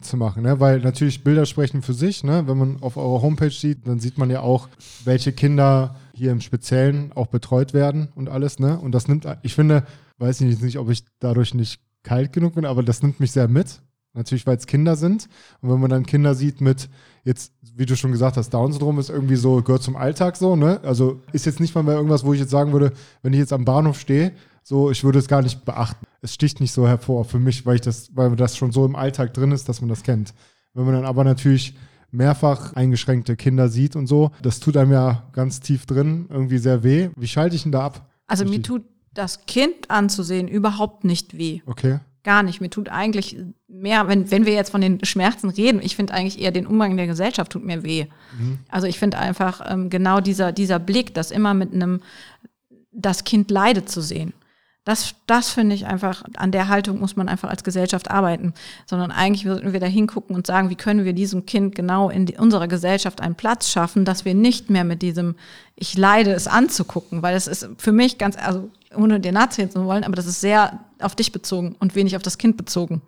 zu machen, ne? Weil natürlich Bilder sprechen für sich, ne? Wenn man auf eurer Homepage sieht, dann sieht man ja auch, welche Kinder hier im Speziellen auch betreut werden und alles, ne? Und das nimmt, ich finde, weiß ich nicht, ob ich dadurch nicht kalt genug bin, aber das nimmt mich sehr mit. Natürlich, weil es Kinder sind. Und wenn man dann Kinder sieht mit, jetzt, wie du schon gesagt hast, Down-Syndrom ist irgendwie so, gehört zum Alltag so, ne? Also ist jetzt nicht mal mehr irgendwas, wo ich jetzt sagen würde, wenn ich jetzt am Bahnhof stehe, so, ich würde es gar nicht beachten. Es sticht nicht so hervor für mich, weil ich das, weil das schon so im Alltag drin ist, dass man das kennt. Wenn man dann aber natürlich mehrfach eingeschränkte Kinder sieht und so, das tut einem ja ganz tief drin irgendwie sehr weh. Wie schalte ich denn da ab? Also mir tut das Kind anzusehen überhaupt nicht weh. Okay. Gar nicht. Mir tut eigentlich mehr, wenn, wenn wir jetzt von den Schmerzen reden, ich finde eigentlich eher den Umgang der Gesellschaft tut mir weh. Mhm. Also ich finde einfach ähm, genau dieser, dieser Blick, das immer mit einem, das Kind leidet zu sehen. Das, das finde ich einfach, an der Haltung muss man einfach als Gesellschaft arbeiten, sondern eigentlich würden wir da hingucken und sagen, wie können wir diesem Kind genau in die, unserer Gesellschaft einen Platz schaffen, dass wir nicht mehr mit diesem, ich leide es anzugucken, weil es ist für mich ganz, also ohne dir nachzählen zu wollen, aber das ist sehr auf dich bezogen und wenig auf das Kind bezogen.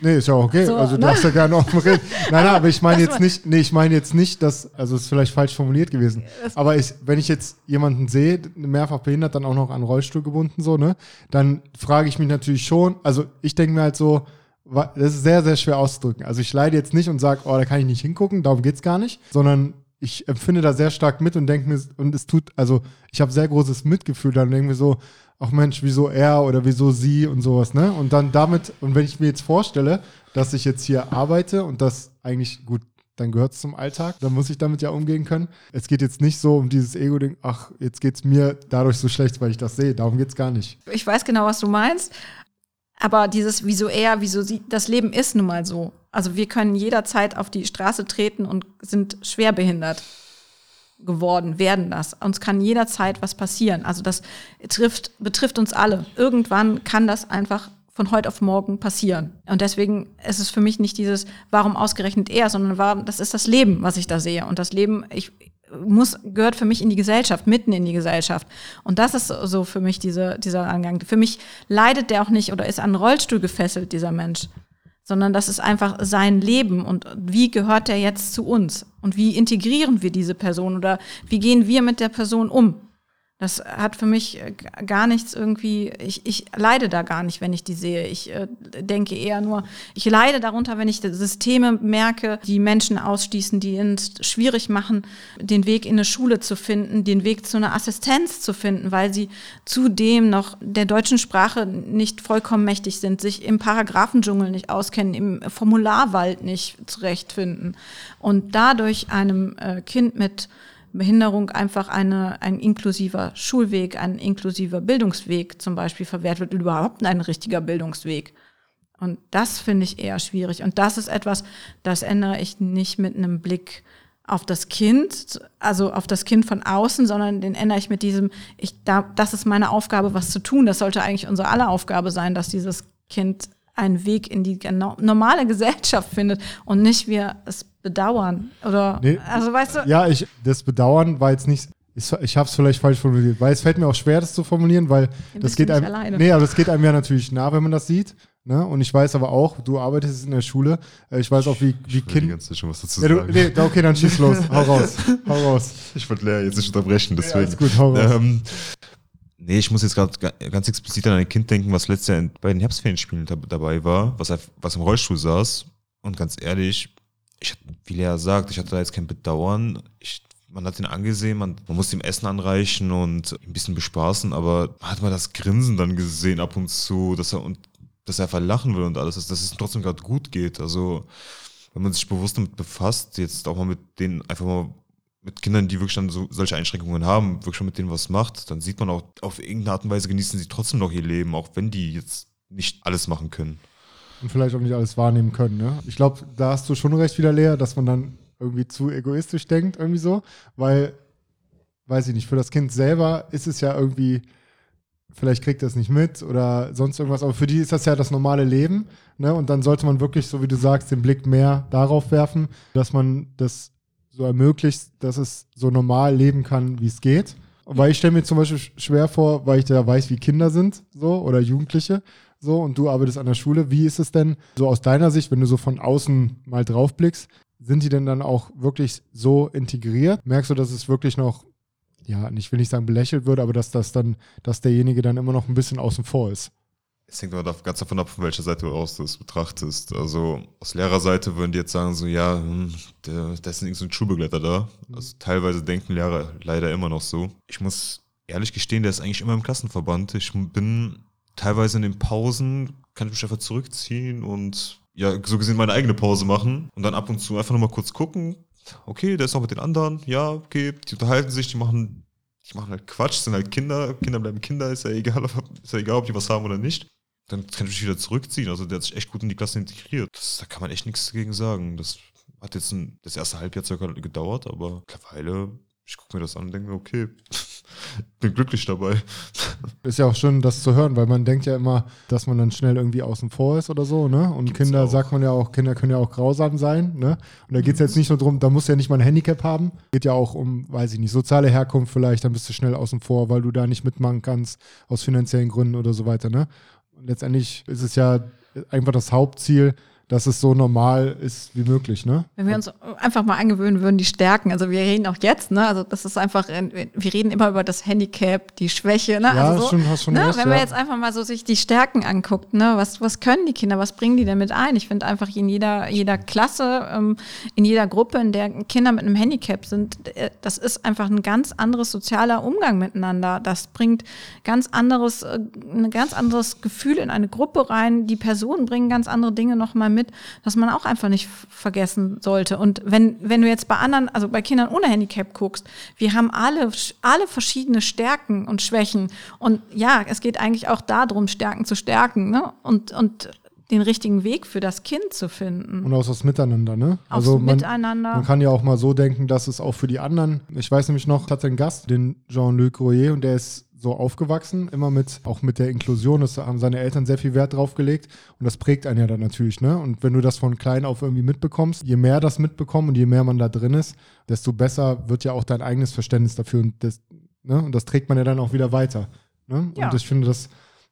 Nee, ist ja okay. So, also du ne? darfst ja gerne offen reden. Nein, nein, aber ich meine jetzt nicht, nee, ich meine jetzt nicht, dass, also es ist vielleicht falsch formuliert gewesen. Aber ich, wenn ich jetzt jemanden sehe, mehrfach behindert, dann auch noch an Rollstuhl gebunden, so, ne, dann frage ich mich natürlich schon, also ich denke mir halt so, das ist sehr, sehr schwer auszudrücken. Also ich leide jetzt nicht und sage, oh, da kann ich nicht hingucken, darum geht's gar nicht, sondern ich empfinde da sehr stark mit und denke mir, und es tut, also ich habe sehr großes Mitgefühl, dann denke mir so, ach Mensch, wieso er oder wieso sie und sowas, ne? Und dann damit, und wenn ich mir jetzt vorstelle, dass ich jetzt hier arbeite und das eigentlich gut, dann gehört es zum Alltag, dann muss ich damit ja umgehen können. Es geht jetzt nicht so um dieses Ego-Ding, ach, jetzt geht es mir dadurch so schlecht, weil ich das sehe. Darum geht es gar nicht. Ich weiß genau, was du meinst. Aber dieses wieso er, wieso sie, das Leben ist nun mal so. Also wir können jederzeit auf die Straße treten und sind schwerbehindert geworden, werden das. Uns kann jederzeit was passieren. Also das trifft, betrifft uns alle. Irgendwann kann das einfach von heute auf morgen passieren. Und deswegen ist es für mich nicht dieses, warum ausgerechnet er, sondern warum, das ist das Leben, was ich da sehe. Und das Leben, ich muss, gehört für mich in die Gesellschaft, mitten in die Gesellschaft. Und das ist so für mich diese, dieser Angang. Für mich leidet der auch nicht oder ist an einen Rollstuhl gefesselt, dieser Mensch sondern das ist einfach sein Leben und wie gehört er jetzt zu uns und wie integrieren wir diese Person oder wie gehen wir mit der Person um? Das hat für mich äh, gar nichts irgendwie, ich, ich leide da gar nicht, wenn ich die sehe. Ich äh, denke eher nur, ich leide darunter, wenn ich Systeme merke, die Menschen ausschließen, die es schwierig machen, den Weg in eine Schule zu finden, den Weg zu einer Assistenz zu finden, weil sie zudem noch der deutschen Sprache nicht vollkommen mächtig sind, sich im Paragraphendschungel nicht auskennen, im Formularwald nicht zurechtfinden und dadurch einem äh, Kind mit Behinderung einfach eine, ein inklusiver Schulweg, ein inklusiver Bildungsweg zum Beispiel verwehrt wird, überhaupt ein richtiger Bildungsweg. Und das finde ich eher schwierig. Und das ist etwas, das ändere ich nicht mit einem Blick auf das Kind, also auf das Kind von außen, sondern den ändere ich mit diesem, ich, da, das ist meine Aufgabe, was zu tun. Das sollte eigentlich unsere aller Aufgabe sein, dass dieses Kind einen Weg in die normale Gesellschaft findet und nicht wir es bedauern. Oder nee, also weißt du. Ja, ich das Bedauern war jetzt nicht. Ich, ich habe es vielleicht falsch formuliert, weil es fällt mir auch schwer, das zu formulieren, weil das geht einem. Alleine. Nee, aber das geht einem ja natürlich nah, wenn man das sieht. Ne? Und ich weiß aber auch, du arbeitest in der Schule. Äh, ich weiß auch, wie, wie Kinder. Ich schon was dazu ja, du, nee, okay, dann schieß los. hau raus. Hau raus. Ich wollte Lea jetzt nicht unterbrechen, deswegen. Ja, ist gut, hau raus. Ähm, Nee, ich muss jetzt gerade ganz explizit an ein Kind denken, was letztes Jahr bei den Herbstferienspielen dabei war, was, was im Rollstuhl saß. Und ganz ehrlich, ich, wie Lea sagt, ich hatte da jetzt kein Bedauern. Ich, man hat ihn angesehen, man, man musste ihm Essen anreichen und ein bisschen bespaßen, aber man hat mal das Grinsen dann gesehen ab und zu, dass er und dass er einfach lachen will und alles, dass, dass es ihm trotzdem gerade gut geht. Also wenn man sich bewusst damit befasst, jetzt auch mal mit denen einfach mal mit Kindern, die wirklich dann so, solche Einschränkungen haben, wirklich schon mit denen was macht, dann sieht man auch, auf irgendeine Art und Weise genießen sie trotzdem noch ihr Leben, auch wenn die jetzt nicht alles machen können. Und vielleicht auch nicht alles wahrnehmen können, ne? Ich glaube, da hast du schon recht wieder, Lea, dass man dann irgendwie zu egoistisch denkt, irgendwie so, weil, weiß ich nicht, für das Kind selber ist es ja irgendwie, vielleicht kriegt es nicht mit oder sonst irgendwas, aber für die ist das ja das normale Leben, ne? Und dann sollte man wirklich, so wie du sagst, den Blick mehr darauf werfen, dass man das so ermöglicht, dass es so normal leben kann, wie es geht. Weil ich stelle mir zum Beispiel schwer vor, weil ich da weiß, wie Kinder sind, so, oder Jugendliche, so, und du arbeitest an der Schule. Wie ist es denn so aus deiner Sicht, wenn du so von außen mal draufblickst? Sind die denn dann auch wirklich so integriert? Merkst du, dass es wirklich noch, ja, ich will nicht sagen belächelt wird, aber dass das dann, dass derjenige dann immer noch ein bisschen außen vor ist? Es hängt aber ganz davon ab, von welcher Seite du aus das betrachtest. Also aus Lehrerseite würden die jetzt sagen, so ja, hm, da ist so ein Schulbegleiter da. Also teilweise denken Lehrer leider immer noch so. Ich muss ehrlich gestehen, der ist eigentlich immer im Klassenverband. Ich bin teilweise in den Pausen, kann ich mich einfach zurückziehen und ja, so gesehen meine eigene Pause machen und dann ab und zu einfach nochmal kurz gucken. Okay, der ist noch mit den anderen. Ja, okay, die unterhalten sich, die machen die machen halt Quatsch, sind halt Kinder, Kinder bleiben Kinder, ist ja egal, ist ja egal, ob die was haben oder nicht dann kann ich mich wieder zurückziehen. Also der hat sich echt gut in die Klasse integriert. Das, da kann man echt nichts dagegen sagen. Das hat jetzt ein, das erste Halbjahr circa gedauert, aber mittlerweile, ich gucke mir das an und denke mir, okay, bin glücklich dabei. Ist ja auch schön, das zu hören, weil man denkt ja immer, dass man dann schnell irgendwie außen vor ist oder so, ne? Und Gibt's Kinder, auch. sagt man ja auch, Kinder können ja auch grausam sein, ne? Und da geht es jetzt nicht nur darum, da musst du ja nicht mal ein Handicap haben. Geht ja auch um, weiß ich nicht, soziale Herkunft vielleicht, dann bist du schnell außen vor, weil du da nicht mitmachen kannst, aus finanziellen Gründen oder so weiter, ne? Und letztendlich ist es ja einfach das Hauptziel, dass es so normal ist wie möglich, ne? Wenn wir uns einfach mal angewöhnen würden, die Stärken, also wir reden auch jetzt, ne? Also das ist einfach, wir reden immer über das Handicap, die Schwäche, ne? Ja, also so, schon, hast schon ne? recht, Wenn man jetzt einfach mal so sich die Stärken anguckt, ne? Was, was können die Kinder, was bringen die denn mit ein? Ich finde einfach in jeder, jeder Klasse, ähm, in jeder Gruppe, in der Kinder mit einem Handicap sind, äh, das ist einfach ein ganz anderes sozialer Umgang miteinander. Das bringt ganz anderes, äh, ein ganz anderes Gefühl in eine Gruppe rein. Die Personen bringen ganz andere Dinge nochmal mit, dass man auch einfach nicht vergessen sollte. Und wenn, wenn du jetzt bei anderen, also bei Kindern ohne Handicap guckst, wir haben alle, alle verschiedene Stärken und Schwächen. Und ja, es geht eigentlich auch darum, Stärken zu stärken ne? und, und den richtigen Weg für das Kind zu finden. Und auch das Miteinander, ne? Aufs also man, Miteinander. Man kann ja auch mal so denken, dass es auch für die anderen, ich weiß nämlich noch, ich hatte einen Gast, den Jean-Luc Royer, und der ist so aufgewachsen, immer mit, auch mit der Inklusion, das haben seine Eltern sehr viel Wert drauf gelegt und das prägt einen ja dann natürlich, ne? Und wenn du das von klein auf irgendwie mitbekommst, je mehr das mitbekommen und je mehr man da drin ist, desto besser wird ja auch dein eigenes Verständnis dafür und das, ne? Und das trägt man ja dann auch wieder weiter. Ne? Ja. Und ich finde, das,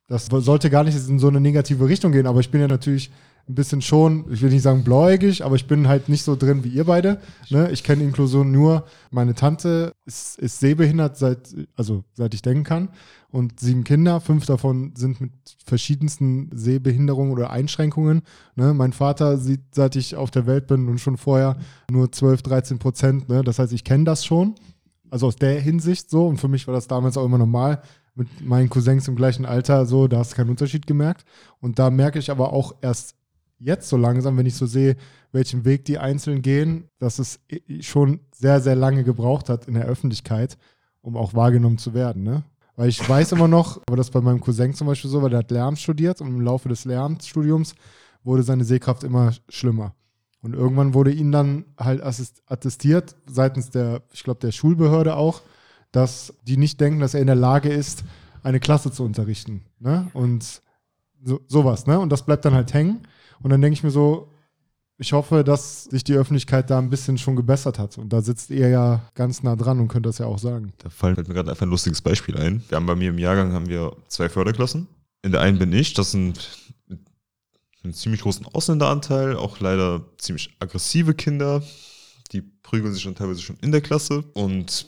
das sollte gar nicht in so eine negative Richtung gehen, aber ich bin ja natürlich ein bisschen schon, ich will nicht sagen bläugig, aber ich bin halt nicht so drin wie ihr beide. Ne? Ich kenne Inklusion nur, meine Tante ist, ist sehbehindert, seit, also seit ich denken kann. Und sieben Kinder, fünf davon sind mit verschiedensten Sehbehinderungen oder Einschränkungen. Ne? Mein Vater sieht, seit ich auf der Welt bin und schon vorher nur 12, 13 Prozent. Ne? Das heißt, ich kenne das schon. Also aus der Hinsicht so. Und für mich war das damals auch immer normal mit meinen Cousins im gleichen Alter so, da hast du keinen Unterschied gemerkt. Und da merke ich aber auch erst jetzt so langsam, wenn ich so sehe, welchen Weg die Einzelnen gehen, dass es schon sehr, sehr lange gebraucht hat in der Öffentlichkeit, um auch wahrgenommen zu werden. Ne? Weil ich weiß immer noch, aber das bei meinem Cousin zum Beispiel so, weil der hat Lärm studiert und im Laufe des Lärmstudiums wurde seine Sehkraft immer schlimmer. Und irgendwann wurde ihm dann halt attestiert, seitens der, ich glaube, der Schulbehörde auch, dass die nicht denken, dass er in der Lage ist, eine Klasse zu unterrichten. Ne? Und so, sowas, ne? Und das bleibt dann halt hängen. Und dann denke ich mir so, ich hoffe, dass sich die Öffentlichkeit da ein bisschen schon gebessert hat. Und da sitzt ihr ja ganz nah dran und könnt das ja auch sagen. Da fällt mir gerade einfach ein lustiges Beispiel ein. Wir haben bei mir im Jahrgang haben wir zwei Förderklassen. In der einen bin ich, das sind einen ziemlich großen Ausländeranteil, auch leider ziemlich aggressive Kinder. Die prügeln sich schon teilweise schon in der Klasse. Und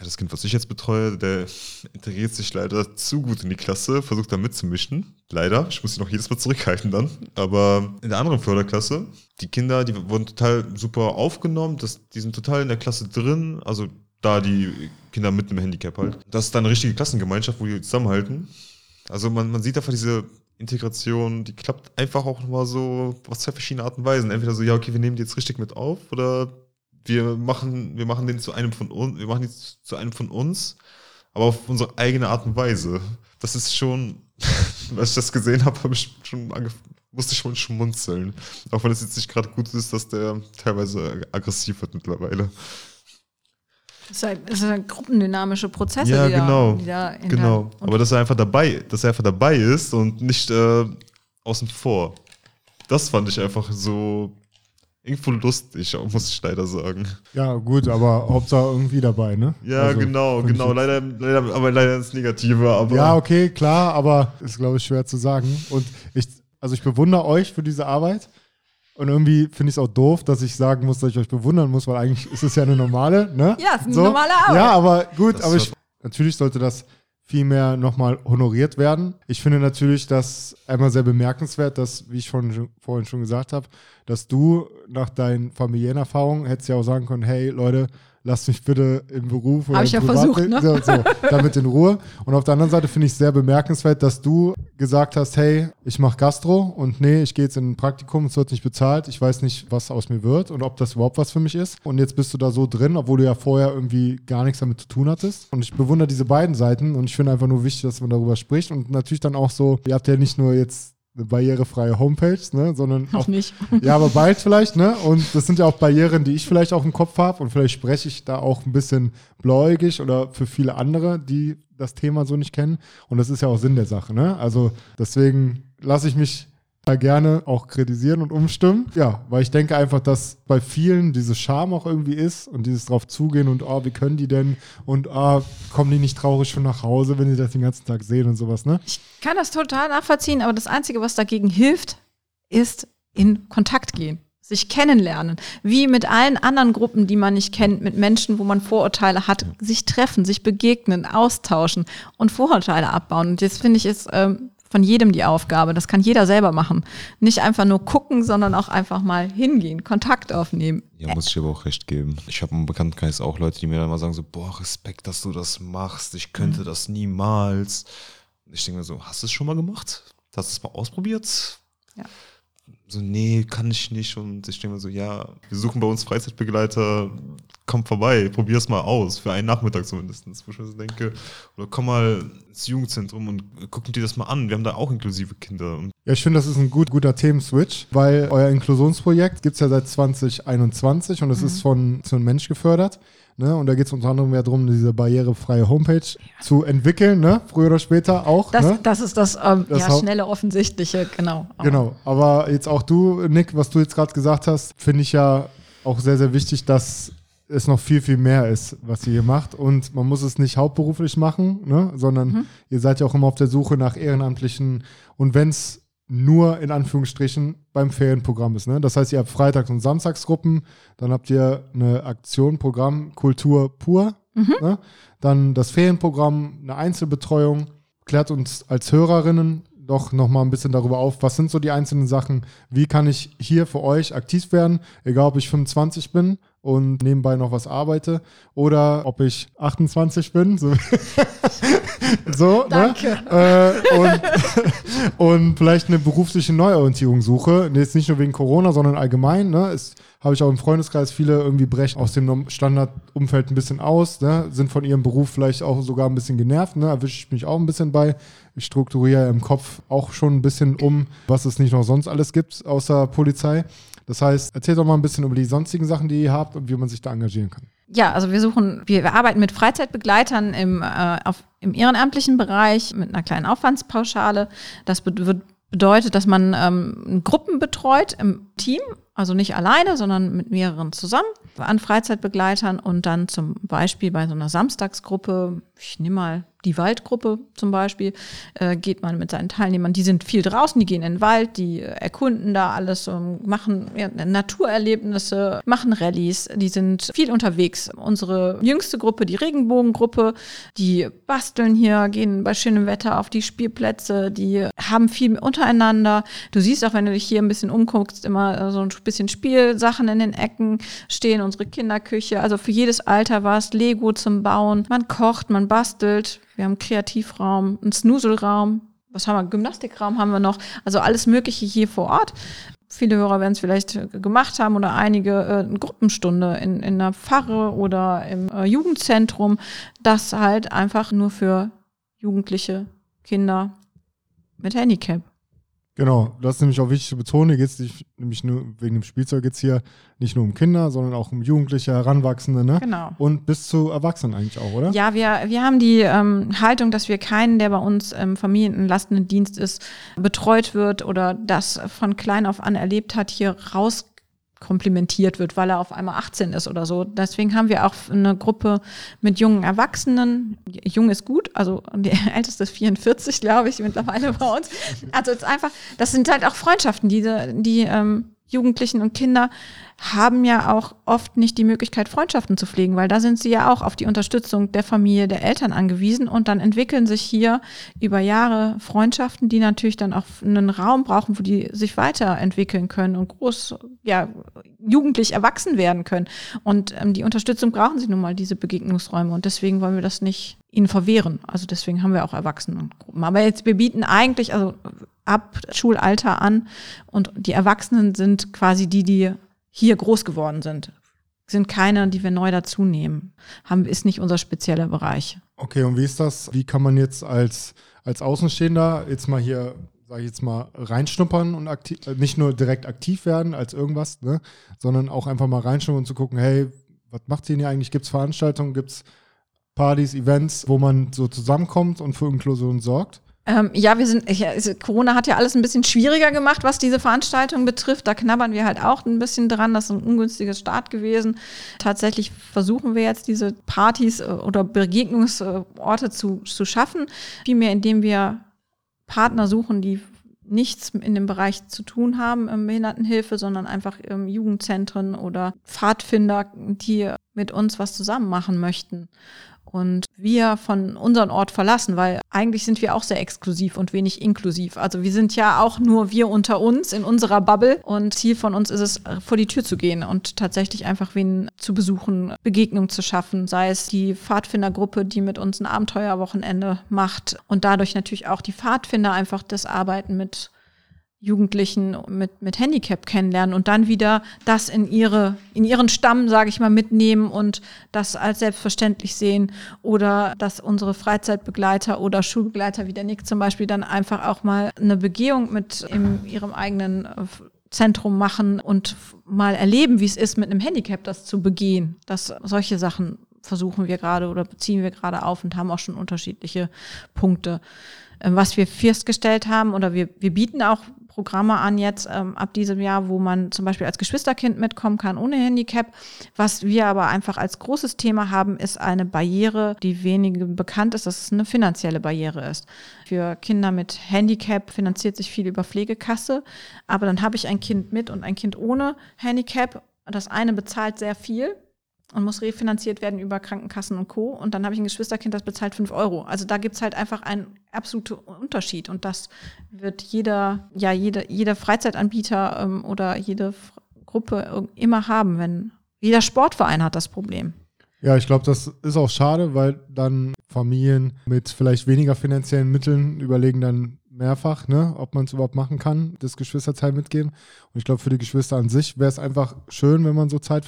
ja, das Kind, was ich jetzt betreue, der integriert sich leider zu gut in die Klasse, versucht da mitzumischen. Leider. Ich muss sie noch jedes Mal zurückhalten dann. Aber in der anderen Förderklasse, die Kinder, die wurden total super aufgenommen. Das, die sind total in der Klasse drin. Also da die Kinder mit einem Handicap halt. Das ist dann eine richtige Klassengemeinschaft, wo die zusammenhalten. Also man, man sieht einfach diese Integration, die klappt einfach auch nochmal so auf zwei verschiedene Arten und Weisen. Entweder so, ja, okay, wir nehmen die jetzt richtig mit auf oder wir machen, wir machen den zu einem von uns, wir machen die zu einem von uns, aber auf unsere eigene Art und Weise. Das ist schon, als ich das gesehen habe, habe ich schon musste ich schon schmunzeln. Auch wenn es jetzt nicht gerade gut ist, dass der teilweise aggressiv wird mittlerweile. Das ist, halt, das sind gruppendynamische Prozesse, ja, die genau, da, die da genau. Aber dass er einfach dabei, dass er einfach dabei ist und nicht äh, außen vor. Das fand ich einfach so irgendwo lustig, muss ich leider sagen. Ja, gut, aber Hauptsache irgendwie dabei, ne? Ja, Also, genau, genau. Leider, leider, aber leider ins Negative. Aber Ja, okay, klar, aber ist, glaube ich, schwer zu sagen. Und ich, also ich bewundere euch für diese Arbeit. Und irgendwie finde ich es auch doof, dass ich sagen muss, dass ich euch bewundern muss, weil eigentlich ist es ja eine normale, ne? Ja, es ist eine normale Arbeit. Ja, aber gut, Das aber ich, natürlich sollte das viel mehr nochmal honoriert werden. Ich finde natürlich das einmal sehr bemerkenswert, dass, wie ich schon, vorhin schon gesagt habe, dass du nach deinen familiären Erfahrungen hättest ja auch sagen können, hey Leute, lasst mich bitte im Beruf oder Hab ich im ja versucht, so, so, damit in Ruhe. Und auf der anderen Seite finde ich es sehr bemerkenswert, dass du gesagt hast, hey, ich mache Gastro und nee, ich gehe jetzt in ein Praktikum, es wird nicht bezahlt, ich weiß nicht, was aus mir wird und ob das überhaupt was für mich ist. Und jetzt bist du da so drin, obwohl du ja vorher irgendwie gar nichts damit zu tun hattest. Und ich bewundere diese beiden Seiten und ich finde einfach nur wichtig, dass man darüber spricht und natürlich dann auch so, ihr habt ja nicht nur jetzt eine barrierefreie Homepage, ne, sondern auch Noch nicht. ja, aber bald vielleicht, ne? Und das sind ja auch Barrieren, die ich vielleicht auch im Kopf habe. Und vielleicht spreche ich da auch ein bisschen blauäugig oder für viele andere, die das Thema so nicht kennen. Und das ist ja auch Sinn der Sache, ne? Also deswegen lasse ich mich da gerne auch kritisieren und umstimmen. Ja, weil ich denke einfach, dass bei vielen diese Scham auch irgendwie ist und dieses drauf zugehen und, oh, wie können die denn? Und, ah, kommen die nicht traurig schon nach Hause, wenn die das den ganzen Tag sehen und sowas, ne? Ich kann das total nachvollziehen, aber das Einzige, was dagegen hilft, ist in Kontakt gehen. Sich kennenlernen. Wie mit allen anderen Gruppen, die man nicht kennt, mit Menschen, wo man Vorurteile hat, sich treffen, sich begegnen, austauschen und Vorurteile abbauen. Und das finde ich ist ähm, von jedem die Aufgabe. Das kann jeder selber machen. Nicht einfach nur gucken, sondern auch einfach mal hingehen, Kontakt aufnehmen. Ja, muss ich aber auch recht geben. Ich habe im Bekanntenkreis auch Leute, die mir dann mal sagen so, boah, Respekt, dass du das machst. Ich könnte das niemals. Ich denke mir so, hast du es schon mal gemacht? Hast du es mal ausprobiert? Ja. So, nee, kann ich nicht. Und ich denke mir so, ja, wir suchen bei uns Freizeitbegleiter, komm vorbei, probier es mal aus, für einen Nachmittag zumindest. Wo ich mir so denke, oder komm mal ins Jugendzentrum und guck dir das mal an. Wir haben da auch inklusive Kinder. Und Ja, ich finde, das ist ein gut, guter Themenswitch, weil euer Inklusionsprojekt gibt es ja seit 2021 und es ist von einem Mensch gefördert. Ne? Und da geht es unter anderem ja darum, diese barrierefreie Homepage zu entwickeln, ne? früher oder später auch. Das, ne? das ist das, ähm, Das ja, schnelle, offensichtliche, genau. Genau, aber jetzt auch du, Nick, was du jetzt gerade gesagt hast, finde ich ja auch sehr, sehr wichtig, dass es noch viel, viel mehr ist, was ihr hier macht. Und man muss es nicht hauptberuflich machen, ne? sondern ihr seid ja auch immer auf der Suche nach Ehrenamtlichen. Und wenn es nur in Anführungsstrichen beim Ferienprogramm ist. Ne? Das heißt, ihr habt Freitags- und Samstagsgruppen, dann habt ihr eine Aktion, Programm Kultur pur, ne? dann das Ferienprogramm, eine Einzelbetreuung. Klärt uns als Hörerinnen doch nochmal ein bisschen darüber auf, was sind so die einzelnen Sachen, wie kann ich hier für euch aktiv werden, egal ob ich 25 bin und nebenbei noch was arbeite oder ob ich 28 bin. So, so Danke. Ne? Äh, und, und vielleicht eine berufliche Neuorientierung suche. Jetzt nicht nur wegen Corona, sondern allgemein. Ne? Es habe ich auch im Freundeskreis viele irgendwie brechen aus dem Standardumfeld ein bisschen aus, ne? sind von ihrem Beruf vielleicht auch sogar ein bisschen genervt. Ne? Erwische ich mich auch ein bisschen bei. Ich strukturiere im Kopf auch schon ein bisschen um, was es nicht noch sonst alles gibt, außer Polizei. Das heißt, erzählt doch mal ein bisschen über die sonstigen Sachen, die ihr habt und wie man sich da engagieren kann. Ja, also wir suchen, wir, wir arbeiten mit Freizeitbegleitern im, äh, auf, im ehrenamtlichen Bereich mit einer kleinen Aufwandspauschale. Das be wird, bedeutet, dass man ähm, Gruppen betreut im Team, also nicht alleine, sondern mit mehreren zusammen an Freizeitbegleitern und dann zum Beispiel bei so einer Samstagsgruppe, ich nehme mal die Waldgruppe zum Beispiel, äh, geht man mit seinen Teilnehmern, die sind viel draußen, die gehen in den Wald, die erkunden da alles, ähm, machen ja, Naturerlebnisse, machen Rallyes, die sind viel unterwegs. Unsere jüngste Gruppe, die Regenbogengruppe, die basteln hier, gehen bei schönem Wetter auf die Spielplätze, die haben viel untereinander. Du siehst auch, wenn du dich hier ein bisschen umguckst, immer äh, so ein bisschen Spielsachen in den Ecken stehen, unsere Kinderküche, also für jedes Alter was, Lego zum Bauen. Man kocht, man bastelt. Wir haben einen Kreativraum, einen Snuselraum. Was haben wir? Gymnastikraum haben wir noch. Also alles Mögliche hier vor Ort. Viele Hörer werden es vielleicht äh, gemacht haben oder einige äh, eine Gruppenstunde in, in einer Pfarre oder im äh, Jugendzentrum. Das halt einfach nur für Jugendliche, Kinder mit Handicap. Genau, das ist nämlich auch wichtig zu betonen. Hier geht es nämlich nur wegen dem Spielzeug jetzt hier nicht nur um Kinder, sondern auch um Jugendliche, Heranwachsende, ne? Genau. Und bis zu Erwachsenen eigentlich auch, oder? Ja, wir, wir haben die ähm, Haltung, dass wir keinen, der bei uns im familienentlastenden Dienst ist, betreut wird oder das von klein auf an erlebt hat, hier komplimentiert wird, weil er auf einmal 18 ist oder so. Deswegen haben wir auch eine Gruppe mit jungen Erwachsenen. Jung ist gut, also die älteste ist 44, glaube ich, mittlerweile bei uns. Also es ist einfach, das sind halt auch Freundschaften, die, die ähm, Jugendlichen und Kinder haben ja auch oft nicht die Möglichkeit, Freundschaften zu pflegen, weil da sind sie ja auch auf die Unterstützung der Familie, der Eltern angewiesen und dann entwickeln sich hier über Jahre Freundschaften, die natürlich dann auch einen Raum brauchen, wo die sich weiterentwickeln können und groß, ja, jugendlich erwachsen werden können. Und ähm, die Unterstützung brauchen sie nun mal, diese Begegnungsräume und deswegen wollen wir das nicht ihnen verwehren. Also deswegen haben wir auch Erwachsenengruppen. Aber jetzt, wir bieten eigentlich, also ab Schulalter an und die Erwachsenen sind quasi die, die hier groß geworden sind. Sind keine, die wir neu dazu nehmen. Haben, ist nicht unser spezieller Bereich. Okay, und wie ist das? Wie kann man jetzt als, als Außenstehender jetzt mal hier, sage ich jetzt mal, reinschnuppern und aktiv, äh, nicht nur direkt aktiv werden als irgendwas, ne, sondern auch einfach mal reinschnuppern und zu gucken, hey, was macht ihr denn hier eigentlich? Gibt es Veranstaltungen, gibt es Partys, Events, wo man so zusammenkommt und für Inklusion sorgt? Ähm, ja, wir sind, ich, also Corona hat ja alles ein bisschen schwieriger gemacht, was diese Veranstaltung betrifft. Da knabbern wir halt auch ein bisschen dran. Das ist ein ungünstiger Start gewesen. Tatsächlich versuchen wir jetzt diese Partys äh, oder Begegnungsorte zu, zu schaffen. Vielmehr, indem wir Partner suchen, die nichts in dem Bereich zu tun haben, im Behindertenhilfe, sondern einfach im Jugendzentren oder Pfadfinder, die mit uns was zusammen machen möchten und wir von unserem Ort verlassen, weil eigentlich sind wir auch sehr exklusiv und wenig inklusiv. Also wir sind ja auch nur wir unter uns in unserer Bubble und Ziel von uns ist es, vor die Tür zu gehen und tatsächlich einfach wen zu besuchen, Begegnung zu schaffen, sei es die Pfadfindergruppe, die mit uns ein Abenteuerwochenende macht und dadurch natürlich auch die Pfadfinder einfach das Arbeiten mit Jugendlichen mit, mit Handicap kennenlernen und dann wieder das in ihre, in ihren Stamm, sage ich mal, mitnehmen und das als selbstverständlich sehen. Oder dass unsere Freizeitbegleiter oder Schulbegleiter wie der Nick zum Beispiel dann einfach auch mal eine Begehung mit in ihrem eigenen äh, Zentrum machen und mal erleben, wie es ist, mit einem Handicap das zu begehen. Das, solche Sachen versuchen wir gerade oder beziehen wir gerade auf und haben auch schon unterschiedliche Punkte. Ähm, was wir festgestellt haben, oder wir, wir bieten auch Programme an jetzt ähm, ab diesem Jahr, wo man zum Beispiel als Geschwisterkind mitkommen kann ohne Handicap. Was wir aber einfach als großes Thema haben, ist eine Barriere, die wenigen bekannt ist, dass es eine finanzielle Barriere ist. Für Kinder mit Handicap finanziert sich viel über Pflegekasse, aber dann habe ich ein Kind mit und ein Kind ohne Handicap. Das eine bezahlt sehr viel und muss refinanziert werden über Krankenkassen und Co. Und dann habe ich ein Geschwisterkind, das bezahlt 5 Euro. Also da gibt es halt einfach einen absoluten Unterschied. Und das wird jeder, ja, jeder, jeder Freizeitanbieter ähm, oder jede Gruppe immer haben, wenn jeder Sportverein hat das Problem. Ja, ich glaube, das ist auch schade, weil dann Familien mit vielleicht weniger finanziellen Mitteln überlegen dann mehrfach, ne, ob man es überhaupt machen kann, das Geschwisterteil mitgeben. Und ich glaube, für die Geschwister an sich wäre es einfach schön, wenn man so Zeit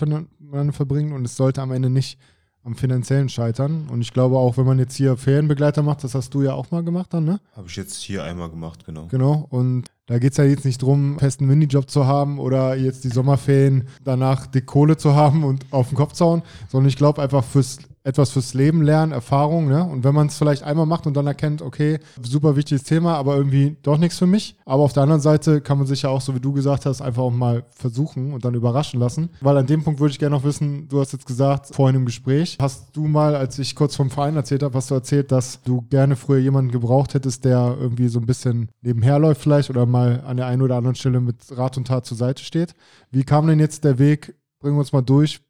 miteinander verbringt und es sollte am Ende nicht am finanziellen scheitern. Und ich glaube auch, wenn man jetzt hier Ferienbegleiter macht, das hast du ja auch mal gemacht dann, ne? Habe ich jetzt hier einmal gemacht, genau. Genau. Und da geht es ja jetzt nicht darum, festen Minijob zu haben oder jetzt die Sommerferien danach dick Kohle zu haben und auf den Kopf zu hauen, sondern ich glaube einfach fürs etwas fürs Leben lernen, Erfahrung, ne? Und wenn man es vielleicht einmal macht und dann erkennt, okay, super wichtiges Thema, aber irgendwie doch nichts für mich. Aber auf der anderen Seite kann man sich ja auch, so wie du gesagt hast, einfach auch mal versuchen und dann überraschen lassen. Weil an dem Punkt würde ich gerne noch wissen, du hast jetzt gesagt, vorhin im Gespräch, hast du mal, als ich kurz vom Verein erzählt habe, hast du erzählt, dass du gerne früher jemanden gebraucht hättest, der irgendwie so ein bisschen nebenher läuft vielleicht oder mal an der einen oder anderen Stelle mit Rat und Tat zur Seite steht. Wie kam denn jetzt der Weg, bringen wir uns mal durch,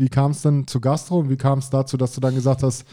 wie kam es denn zu Gastro und wie kam es dazu, dass du dann gesagt hast,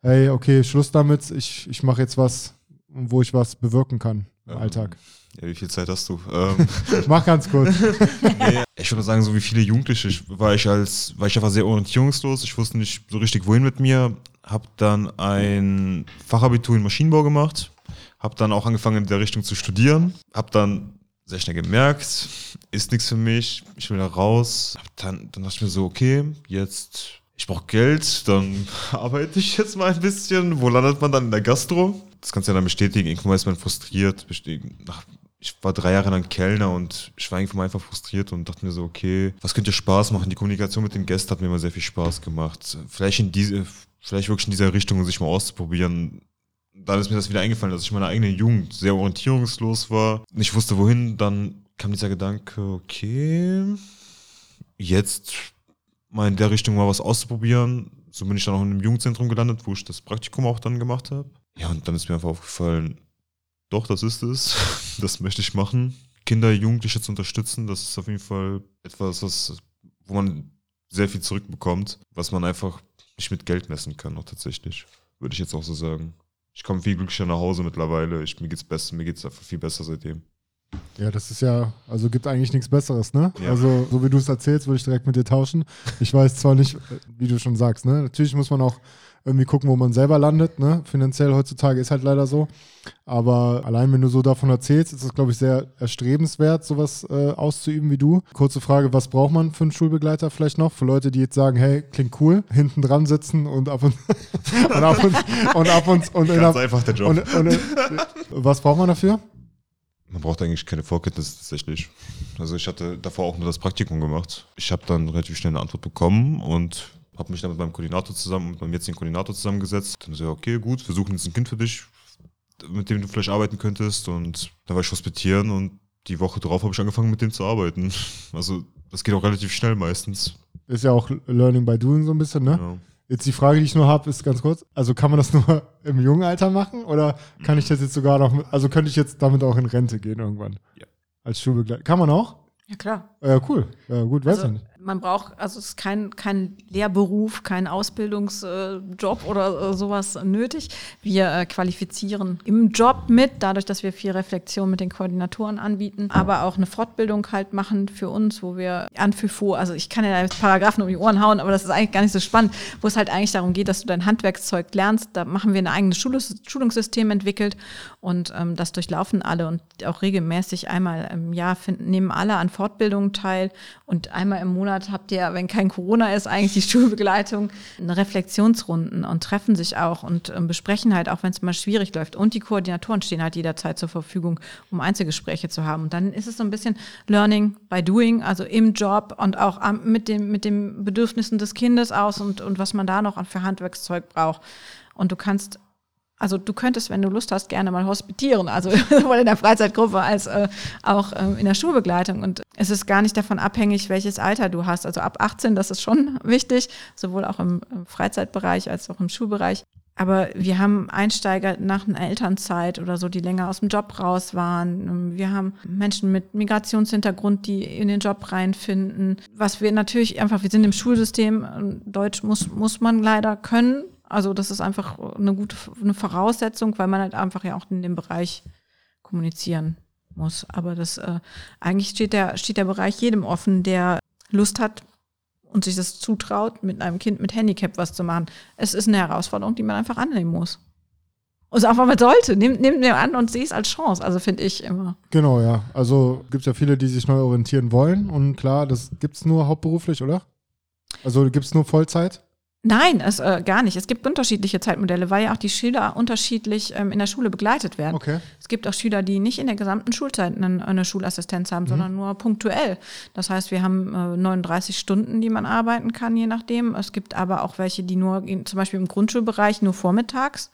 ey, okay, Schluss damit, ich, ich mache jetzt was, wo ich was bewirken kann im ähm, Alltag? Ja, wie viel Zeit hast du? Ähm, Mach ganz kurz. nee, ich würde sagen, so wie viele Jugendliche war ich als, war ich einfach sehr orientierungslos. Ich wusste nicht so richtig, wohin mit mir. Hab dann ein Fachabitur in Maschinenbau gemacht. Hab dann auch angefangen, in der Richtung zu studieren. Hab dann sehr schnell gemerkt, ist nichts für mich, ich will da raus. Dann, dann dachte ich mir so, okay, jetzt, ich brauche Geld, dann arbeite ich jetzt mal ein bisschen. Wo landet man dann in der Gastro? Das kannst du ja dann bestätigen, irgendwann ist man frustriert. Ich war drei Jahre lang Kellner und ich war irgendwann einfach frustriert und dachte mir so, okay, was könnte Spaß machen? Die Kommunikation mit den Gästen hat mir immer sehr viel Spaß gemacht. Vielleicht in diese, vielleicht wirklich in dieser Richtung sich mal auszuprobieren dann ist mir das wieder eingefallen, dass ich in meiner eigenen Jugend sehr orientierungslos war, nicht wusste wohin, dann kam dieser Gedanke, okay, jetzt mal in der Richtung mal was auszuprobieren. So bin ich dann auch in einem Jugendzentrum gelandet, wo ich das Praktikum auch dann gemacht habe. Ja, und dann ist mir einfach aufgefallen, doch, das ist es. Das möchte ich machen. Kinder, Jugendliche zu unterstützen, das ist auf jeden Fall etwas, was, wo man sehr viel zurückbekommt, was man einfach nicht mit Geld messen kann, auch tatsächlich. Würde ich jetzt auch so sagen. Ich komme viel glücklicher nach Hause mittlerweile. Ich, mir geht's besser, mir geht's einfach viel besser seitdem. Ja, das ist ja, also gibt eigentlich nichts Besseres, ne? Ja. Also, so wie du es erzählst, würde ich direkt mit dir tauschen. Ich weiß zwar nicht, wie du schon sagst, ne? Natürlich muss man auch irgendwie gucken, wo man selber landet, ne? Finanziell heutzutage ist halt leider so. Aber allein, wenn du so davon erzählst, ist es, glaube ich, sehr erstrebenswert, sowas äh, auszuüben wie du. Kurze Frage, was braucht man für einen Schulbegleiter vielleicht noch? Für Leute, die jetzt sagen, hey, klingt cool, hinten dran sitzen und ab und, und ab und, und ab und, und, Ganz der- einfach der Job. und, und, was braucht man dafür? Man braucht eigentlich keine Vorkenntnisse tatsächlich. Also ich hatte davor auch nur das Praktikum gemacht. Ich habe dann relativ schnell eine Antwort bekommen und habe mich dann mit meinem Koordinator zusammen, mit meinem jetzigen Koordinator zusammengesetzt. Dann so, ja, okay, gut, wir suchen jetzt ein Kind für dich, mit dem du vielleicht arbeiten könntest. Und dann war ich hospitieren und die Woche drauf habe ich angefangen, mit dem zu arbeiten. Also das geht auch relativ schnell meistens. Ist ja auch Learning by Doing so ein bisschen, ne? Ja. Jetzt die Frage, die ich nur habe, ist ganz kurz. Also kann man das nur im jungen Alter machen oder kann ich das jetzt sogar noch, mit, also könnte ich jetzt damit auch in Rente gehen irgendwann? Ja. Als Schulbegleiter. Kann man auch? Ja, klar. Ja, cool. Ja, gut, weiß Also, ich nicht. Man braucht, also es ist kein, kein Lehrberuf, kein Ausbildungsjob oder äh, sowas nötig. Wir äh, qualifizieren im Job mit, dadurch, dass wir viel Reflexion mit den Koordinatoren anbieten, aber auch eine Fortbildung halt machen für uns, wo wir an FIFO, also ich kann ja jetzt Paragraphen um die Ohren hauen, aber das ist eigentlich gar nicht so spannend, wo es halt eigentlich darum geht, dass du dein Handwerkszeug lernst. Da machen wir ein eigenes Schulungs Schulungssystem entwickelt und ähm, das durchlaufen alle und auch regelmäßig einmal im Jahr finden, nehmen alle an Fortbildungen teil und einmal im Monat habt ihr, wenn kein Corona ist, eigentlich die Schulbegleitung, eine Reflexionsrunden und treffen sich auch und ähm, besprechen halt, auch wenn es mal schwierig läuft. Und die Koordinatoren stehen halt jederzeit zur Verfügung, um Einzelgespräche zu haben. Und dann ist es so ein bisschen Learning by Doing, also im Job und auch am, mit, dem, mit den Bedürfnissen des Kindes aus und, und was man da noch für Handwerkszeug braucht. Und du kannst also du könntest, wenn du Lust hast, gerne mal hospitieren, also sowohl in der Freizeitgruppe als äh, auch ähm, in der Schulbegleitung. Und es ist gar nicht davon abhängig, welches Alter du hast. Also ab 18, das ist schon wichtig, sowohl auch im, im Freizeitbereich als auch im Schulbereich. Aber wir haben Einsteiger nach einer Elternzeit oder so, die länger aus dem Job raus waren. Wir haben Menschen mit Migrationshintergrund, die in den Job reinfinden. Was wir natürlich einfach, wir sind im Schulsystem, Deutsch muss, muss man leider können. Also das ist einfach eine gute eine Voraussetzung, weil man halt einfach ja auch in dem Bereich kommunizieren muss. Aber das äh, eigentlich steht der, steht der Bereich jedem offen, der Lust hat und sich das zutraut, mit einem Kind mit Handicap was zu machen. Es ist eine Herausforderung, die man einfach annehmen muss. Und auch mal sollte. Nimm, nimm mir an und sieh es als Chance. Also finde ich immer. Genau, ja. Also gibt es ja viele, die sich neu orientieren wollen. Und klar, das gibt es nur hauptberuflich, oder? Also gibt es nur Vollzeit? Nein, es, äh, gar nicht. Es gibt unterschiedliche Zeitmodelle, weil ja auch die Schüler unterschiedlich ähm, in der Schule begleitet werden. Okay. Es gibt auch Schüler, die nicht in der gesamten Schulzeit eine, eine Schulassistenz haben, sondern nur punktuell. Das heißt, wir haben äh, 39 Stunden, die man arbeiten kann, je nachdem. Es gibt aber auch welche, die nur, zum Beispiel im Grundschulbereich, nur vormittags.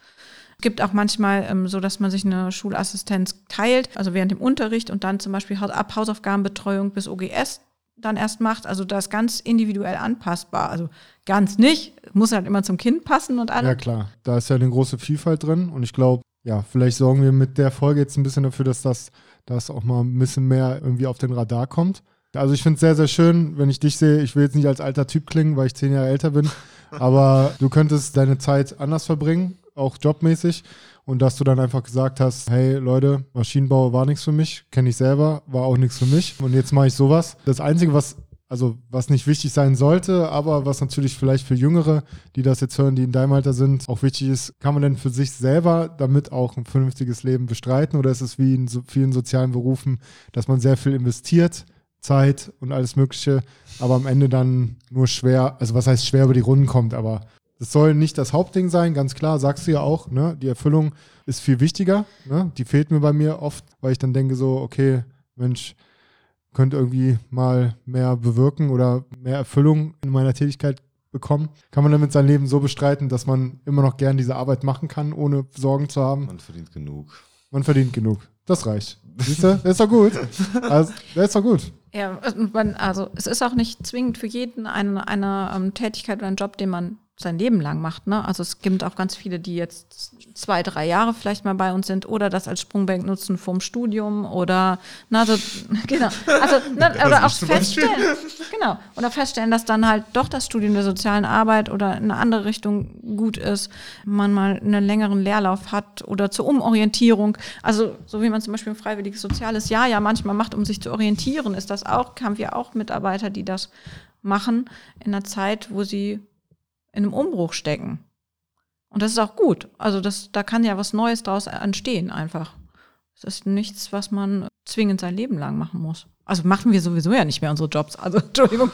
Es gibt auch manchmal ähm, so, dass man sich eine Schulassistenz teilt, also während dem Unterricht und dann zum Beispiel ab Hausaufgabenbetreuung bis OGS dann erst macht. Also das ganz individuell anpassbar. Also ganz nicht, muss halt immer zum Kind passen und alles. Ja, klar. Da ist ja eine große Vielfalt drin. Und ich glaube, ja, vielleicht sorgen wir mit der Folge jetzt ein bisschen dafür, dass das, das auch mal ein bisschen mehr irgendwie auf den Radar kommt. Also ich finde es sehr, sehr schön, wenn ich dich sehe. Ich will jetzt nicht als alter Typ klingen, weil ich zehn Jahre älter bin, aber du könntest deine Zeit anders verbringen, auch jobmäßig. Und dass du dann einfach gesagt hast, hey Leute, Maschinenbau war nichts für mich, kenne ich selber, war auch nichts für mich. Und jetzt mache ich sowas. Das Einzige, was also was nicht wichtig sein sollte, aber was natürlich vielleicht für Jüngere, die das jetzt hören, die in deinem Alter sind, auch wichtig ist, kann man denn für sich selber damit auch ein vernünftiges Leben bestreiten oder ist es wie in so vielen sozialen Berufen, dass man sehr viel investiert, Zeit und alles Mögliche, aber am Ende dann nur schwer, also was heißt schwer über die Runden kommt, aber das soll nicht das Hauptding sein, ganz klar, sagst du ja auch, ne? Die Erfüllung ist viel wichtiger, ne? Die fehlt mir bei mir oft, weil ich dann denke so, okay, Mensch, könnte irgendwie mal mehr bewirken oder mehr Erfüllung in meiner Tätigkeit bekommen. Kann man damit sein Leben so bestreiten, dass man immer noch gern diese Arbeit machen kann, ohne Sorgen zu haben? Man verdient genug. Man verdient genug. Das reicht. Siehst du? Das ist doch gut. Also, das ist doch gut. Ja, also es ist auch nicht zwingend für jeden eine, eine ähm, Tätigkeit oder ein Job, den man sein Leben lang macht. Ne? Also es gibt auch ganz viele, die jetzt zwei, drei Jahre vielleicht mal bei uns sind oder das als Sprungbank nutzen vorm Studium oder na, also, genau. Also, ne, oder auch feststellen, genau, oder feststellen, dass dann halt doch das Studium der sozialen Arbeit oder in eine andere Richtung gut ist, man mal einen längeren Leerlauf hat oder zur Umorientierung. Also so wie man zum Beispiel ein freiwilliges soziales Jahr ja manchmal macht, um sich zu orientieren, ist das auch, haben wir auch Mitarbeiter, die das machen in einer Zeit, wo sie in einem Umbruch stecken. Und das ist auch gut. Also das, da kann ja was Neues daraus entstehen einfach. Das ist nichts, was man zwingend sein Leben lang machen muss. Also machen wir sowieso ja nicht mehr unsere Jobs. Also Entschuldigung.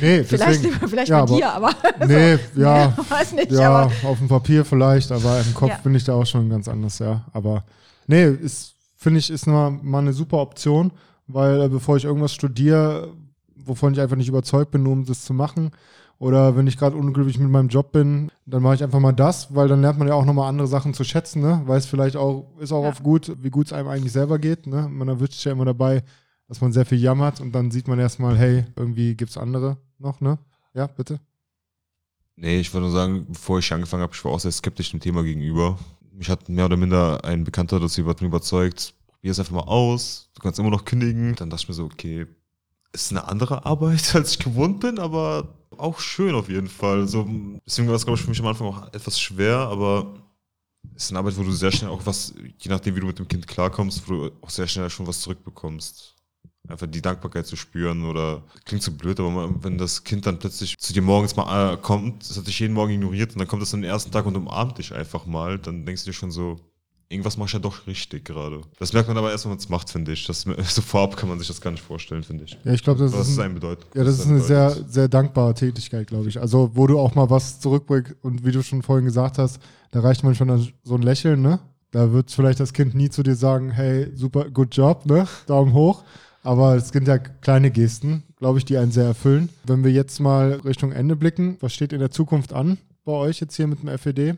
Nee, vielleicht deswegen, vielleicht ja, bei dir, aber. Nee, so, ja. Weiß nicht, ja, auf dem Papier vielleicht, aber im Kopf Ja. bin ich da auch schon ganz anders, ja. Aber nee, ist, finde ich, ist mal, mal eine super Option, weil äh, bevor ich irgendwas studiere, wovon ich einfach nicht überzeugt bin, nur um das zu machen, oder wenn ich gerade unglücklich mit meinem Job bin, dann mache ich einfach mal das, weil dann lernt man ja auch nochmal andere Sachen zu schätzen, ne? Weiß vielleicht auch, ist auch Ja. oft gut, wie gut es einem eigentlich selber geht, ne? Man erwischt sich ja immer dabei, dass man sehr viel jammert und dann sieht man erstmal, hey, irgendwie gibt es andere noch, ne? Ja, bitte. Nee, ich wollte nur sagen, bevor ich angefangen habe, ich war auch sehr skeptisch dem Thema gegenüber. Mich hat mehr oder minder ein Bekannter dazu überzeugt, probier es einfach mal aus, du kannst immer noch kündigen. Dann dachte ich mir so, okay, ist eine andere Arbeit, als ich gewohnt bin, aber auch schön auf jeden Fall. So, deswegen war es, glaube ich, für mich am Anfang auch etwas schwer, aber es ist eine Arbeit, wo du sehr schnell auch was, je nachdem, wie du mit dem Kind klarkommst, wo du auch sehr schnell schon was zurückbekommst. Einfach die Dankbarkeit zu spüren oder klingt so blöd, aber wenn das Kind dann plötzlich zu dir morgens mal äh, kommt, das hat dich jeden Morgen ignoriert und dann kommt es am ersten Tag und umarmt dich einfach mal, dann denkst du dir schon so, irgendwas mache ich ja doch richtig gerade. Das merkt man aber erst, wenn man es macht, finde ich. Das, so vorab kann man sich das gar nicht vorstellen, finde ich. Ja, ich glaube, das, Was ist ein, bedeutet. ja, das ist eine sehr, sehr dankbare Tätigkeit, glaube ich. Also, wo du auch mal was zurückbringst und wie du schon vorhin gesagt hast, da reicht man schon so ein Lächeln, ne? Da wird vielleicht das Kind nie zu dir sagen, hey, super, good job, ne? Daumen hoch. Aber es sind ja kleine Gesten, glaube ich, die einen sehr erfüllen. Wenn wir jetzt mal Richtung Ende blicken, was steht in der Zukunft an bei euch jetzt hier mit dem FED?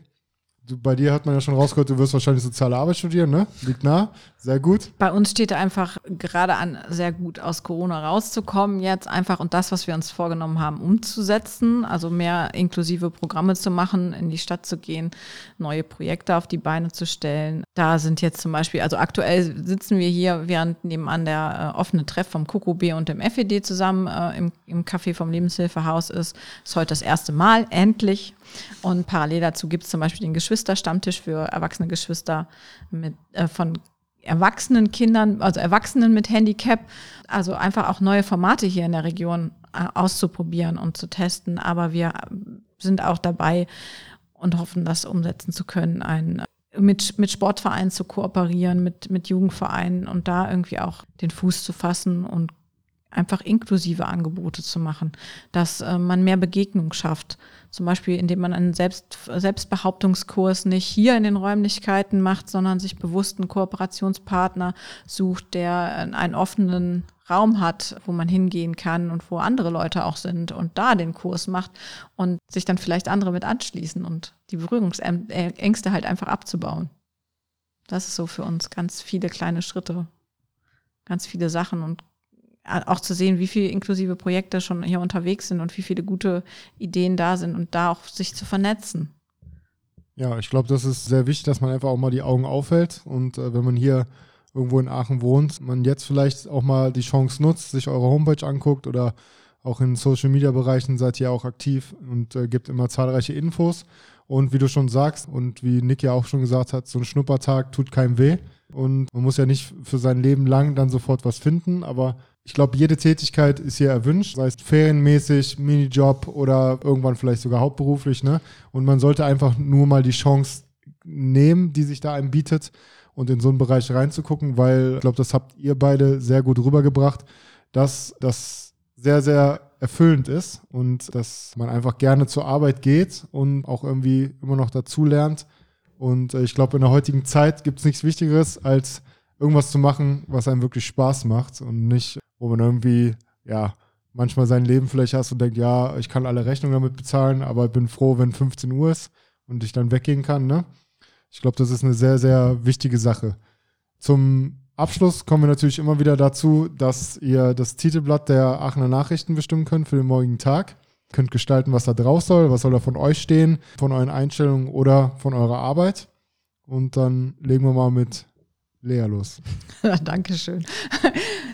Du, bei dir hat man ja schon rausgehört, du wirst wahrscheinlich soziale Arbeit studieren, ne? Liegt nah, sehr gut. Bei uns steht einfach gerade an, sehr gut aus Corona rauszukommen jetzt einfach und das, was wir uns vorgenommen haben, umzusetzen. Also mehr inklusive Programme zu machen, in die Stadt zu gehen, neue Projekte auf die Beine zu stellen. Da sind jetzt zum Beispiel, also aktuell sitzen wir hier, während nebenan der äh, offene Treff vom KOKOB und dem FED zusammen äh, im, im Café vom Lebenshilfehaus ist. Ist heute das erste Mal, endlich. Und parallel dazu gibt es zum Beispiel den Geschwisterstammtisch für erwachsene Geschwister mit, äh, von erwachsenen Kindern, also Erwachsenen mit Handicap, also einfach auch neue Formate hier in der Region äh, auszuprobieren und zu testen. Aber wir sind auch dabei und hoffen, das umsetzen zu können, ein, mit, mit Sportvereinen zu kooperieren, mit, mit Jugendvereinen und da irgendwie auch den Fuß zu fassen und einfach inklusive Angebote zu machen, dass äh, man mehr Begegnung schafft. Zum Beispiel, indem man einen Selbst, Selbstbehauptungskurs nicht hier in den Räumlichkeiten macht, sondern sich bewusst einen Kooperationspartner sucht, der einen offenen Raum hat, wo man hingehen kann und wo andere Leute auch sind und da den Kurs macht und sich dann vielleicht andere mit anschließen und die Berührungsängste halt einfach abzubauen. Das ist so für uns ganz viele kleine Schritte, ganz viele Sachen und auch zu sehen, wie viele inklusive Projekte schon hier unterwegs sind und wie viele gute Ideen da sind und da auch sich zu vernetzen. Ja, ich glaube, das ist sehr wichtig, dass man einfach auch mal die Augen aufhält. Und äh, wenn man hier irgendwo in Aachen wohnt, man jetzt vielleicht auch mal die Chance nutzt, sich eure Homepage anguckt oder auch in Social Media Bereichen seid ihr auch aktiv und äh, gibt immer zahlreiche Infos. Und wie du schon sagst und wie Nick ja auch schon gesagt hat, so ein Schnuppertag tut keinem weh. Und man muss ja nicht für sein Leben lang dann sofort was finden, aber ich glaube, jede Tätigkeit ist hier erwünscht, sei es ferienmäßig, Minijob oder irgendwann vielleicht sogar hauptberuflich. Ne? Und man sollte einfach nur mal die Chance nehmen, die sich da einem bietet und in so einen Bereich reinzugucken, weil ich glaube, das habt ihr beide sehr gut rübergebracht, dass das sehr, sehr erfüllend ist und dass man einfach gerne zur Arbeit geht und auch irgendwie immer noch dazu lernt. Und äh, ich glaube, in der heutigen Zeit gibt es nichts Wichtigeres, als irgendwas zu machen, was einem wirklich Spaß macht und nicht, wo man irgendwie, ja, manchmal sein Leben vielleicht hast und denkt, ja, ich kann alle Rechnungen damit bezahlen, aber bin froh, wenn 15 Uhr ist und ich dann weggehen kann, ne? Ich glaube, das ist eine sehr, sehr wichtige Sache. Zum Abschluss kommen wir natürlich immer wieder dazu, dass ihr das Titelblatt der Aachener Nachrichten bestimmen könnt für den morgigen Tag. Ihr könnt gestalten, was da drauf soll, was soll da von euch stehen, von euren Einstellungen oder von eurer Arbeit. Und dann legen wir mal mit Lea los. Dankeschön.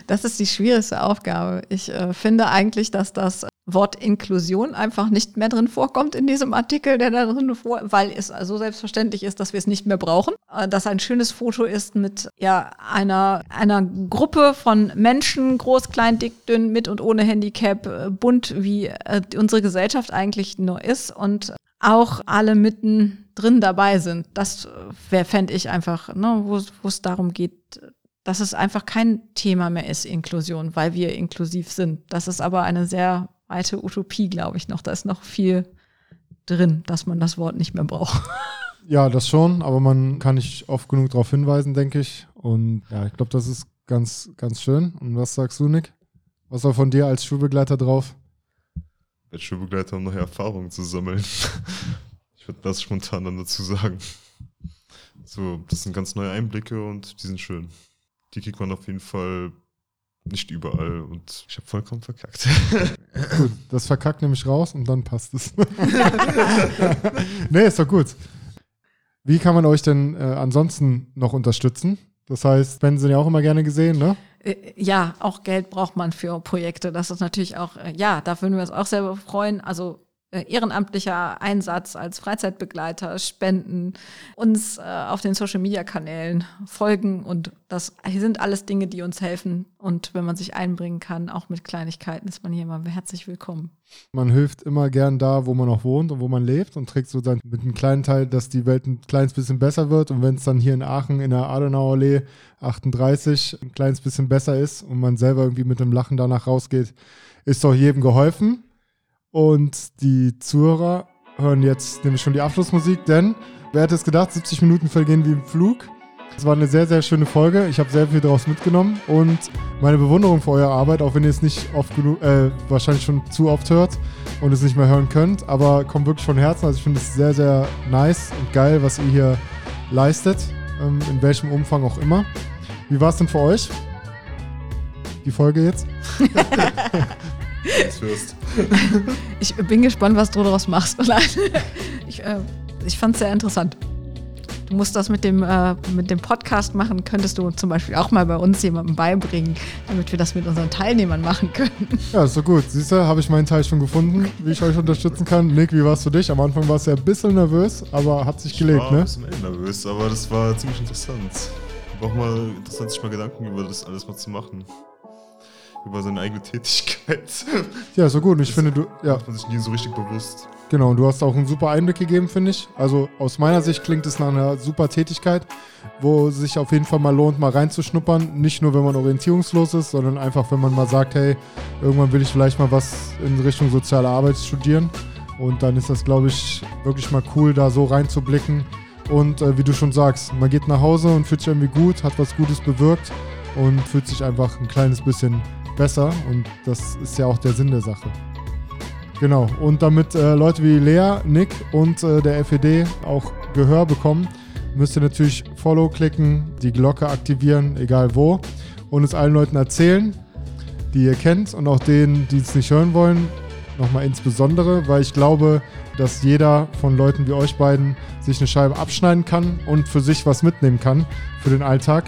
Das ist die schwierigste Aufgabe. Ich äh, finde eigentlich, dass das Wort Inklusion einfach nicht mehr drin vorkommt in diesem Artikel, der da drin vor, weil es so selbstverständlich ist, dass wir es nicht mehr brauchen. Äh, dass ein schönes Foto ist mit ja einer einer Gruppe von Menschen, groß, klein, dick, dünn, mit und ohne Handicap, äh, bunt wie äh, unsere Gesellschaft eigentlich nur ist und auch alle mitten drin dabei sind. Das wäre, fände ich einfach, ne, wo es darum geht, dass es einfach kein Thema mehr ist, Inklusion, weil wir inklusiv sind. Das ist aber eine sehr weite Utopie, glaube ich noch. Da ist noch viel drin, dass man das Wort nicht mehr braucht. Ja, das schon, aber man kann nicht oft genug darauf hinweisen, denke ich. Und ja, ich glaube, das ist ganz, ganz schön. Und was sagst du, Nick? Was war von dir als Schulbegleiter drauf? Als Schulbegleiter, um neue Erfahrungen zu sammeln. Würde das spontan dann dazu sagen. So, das sind ganz neue Einblicke und die sind schön. Die kriegt man auf jeden Fall nicht überall und ich habe vollkommen verkackt. gut, das verkackt nämlich raus und dann passt es. nee, ist doch gut. Wie kann man euch denn äh, ansonsten noch unterstützen? Das heißt, Spenden sind ja auch immer gerne gesehen, ne? Äh, ja, auch Geld braucht man für Projekte. Das ist natürlich auch, äh, ja, da würden wir uns auch selber freuen. Also ehrenamtlicher Einsatz als Freizeitbegleiter, Spenden, uns äh, auf den Social-Media-Kanälen folgen und das sind alles Dinge, die uns helfen und wenn man sich einbringen kann, auch mit Kleinigkeiten, ist man hier immer herzlich willkommen. Man hilft immer gern da, wo man auch wohnt und wo man lebt und trägt so dann mit einem kleinen Teil, dass die Welt ein kleines bisschen besser wird und wenn es dann hier in Aachen in der Adenauerallee 38 ein kleines bisschen besser ist und man selber irgendwie mit einem Lachen danach rausgeht, ist doch jedem geholfen. Und die Zuhörer hören jetzt nämlich schon die Abschlussmusik, denn wer hätte es gedacht, 70 Minuten vergehen wie im Flug. Es war eine sehr, sehr schöne Folge. Ich habe sehr viel daraus mitgenommen und meine Bewunderung für eure Arbeit, auch wenn ihr es nicht oft genug, äh, wahrscheinlich schon zu oft hört und es nicht mehr hören könnt, aber kommt wirklich von Herzen. Also ich finde es sehr, sehr nice und geil, was ihr hier leistet, ähm, in welchem Umfang auch immer. Wie war es denn für euch? Die Folge jetzt? ich bin gespannt, was du daraus machst. ich, äh, ich fand es sehr interessant. Du musst das mit dem, äh, mit dem Podcast machen, könntest du zum Beispiel auch mal bei uns jemandem beibringen, damit wir das mit unseren Teilnehmern machen können. Ja, ist doch gut. Siehst du, habe ich meinen Teil schon gefunden, wie ich euch unterstützen kann. Nick, wie war es für dich? Am Anfang warst du ja ein bisschen nervös, aber hat sich gelegt, ich war ne? ein bisschen nervös, aber das war ziemlich interessant. War auch mal interessant, sich mal Gedanken über das alles mal zu machen über seine eigene Tätigkeit. Ja, so gut. Und ich das finde, du. Ja. Macht man sich nie so richtig bewusst. Genau, und du hast auch einen super Einblick gegeben, finde ich. Also aus meiner Sicht klingt es nach einer super Tätigkeit, wo sich auf jeden Fall mal lohnt, mal reinzuschnuppern. Nicht nur, wenn man orientierungslos ist, sondern einfach, wenn man mal sagt, hey, irgendwann will ich vielleicht mal was in Richtung soziale Arbeit studieren. Und dann ist das, glaube ich, wirklich mal cool, da so reinzublicken. Und äh, wie du schon sagst, man geht nach Hause und fühlt sich irgendwie gut, hat was Gutes bewirkt und fühlt sich einfach ein kleines bisschen besser und das ist ja auch der Sinn der Sache. Genau, und damit äh, Leute wie Lea, Nick und äh, der FED auch Gehör bekommen, müsst ihr natürlich Follow klicken, die Glocke aktivieren, egal wo, und es allen Leuten erzählen, die ihr kennt und auch denen, die es nicht hören wollen, nochmal insbesondere, weil ich glaube, dass jeder von Leuten wie euch beiden sich eine Scheibe abschneiden kann und für sich was mitnehmen kann für den Alltag.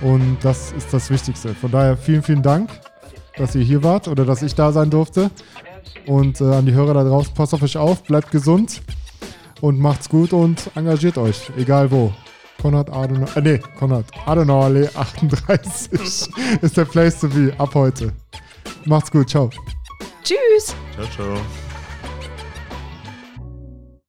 Und das ist das Wichtigste. Von daher vielen, vielen Dank dass ihr hier wart oder dass ich da sein durfte. Und äh, an die Hörer da draußen, passt auf euch auf, bleibt gesund und macht's gut und engagiert euch, egal wo. Konrad Adenauer, äh, nee, Konrad Adenauer Allee 38 ist der Place to be ab heute. Macht's gut, ciao. Tschüss. Ciao, ciao.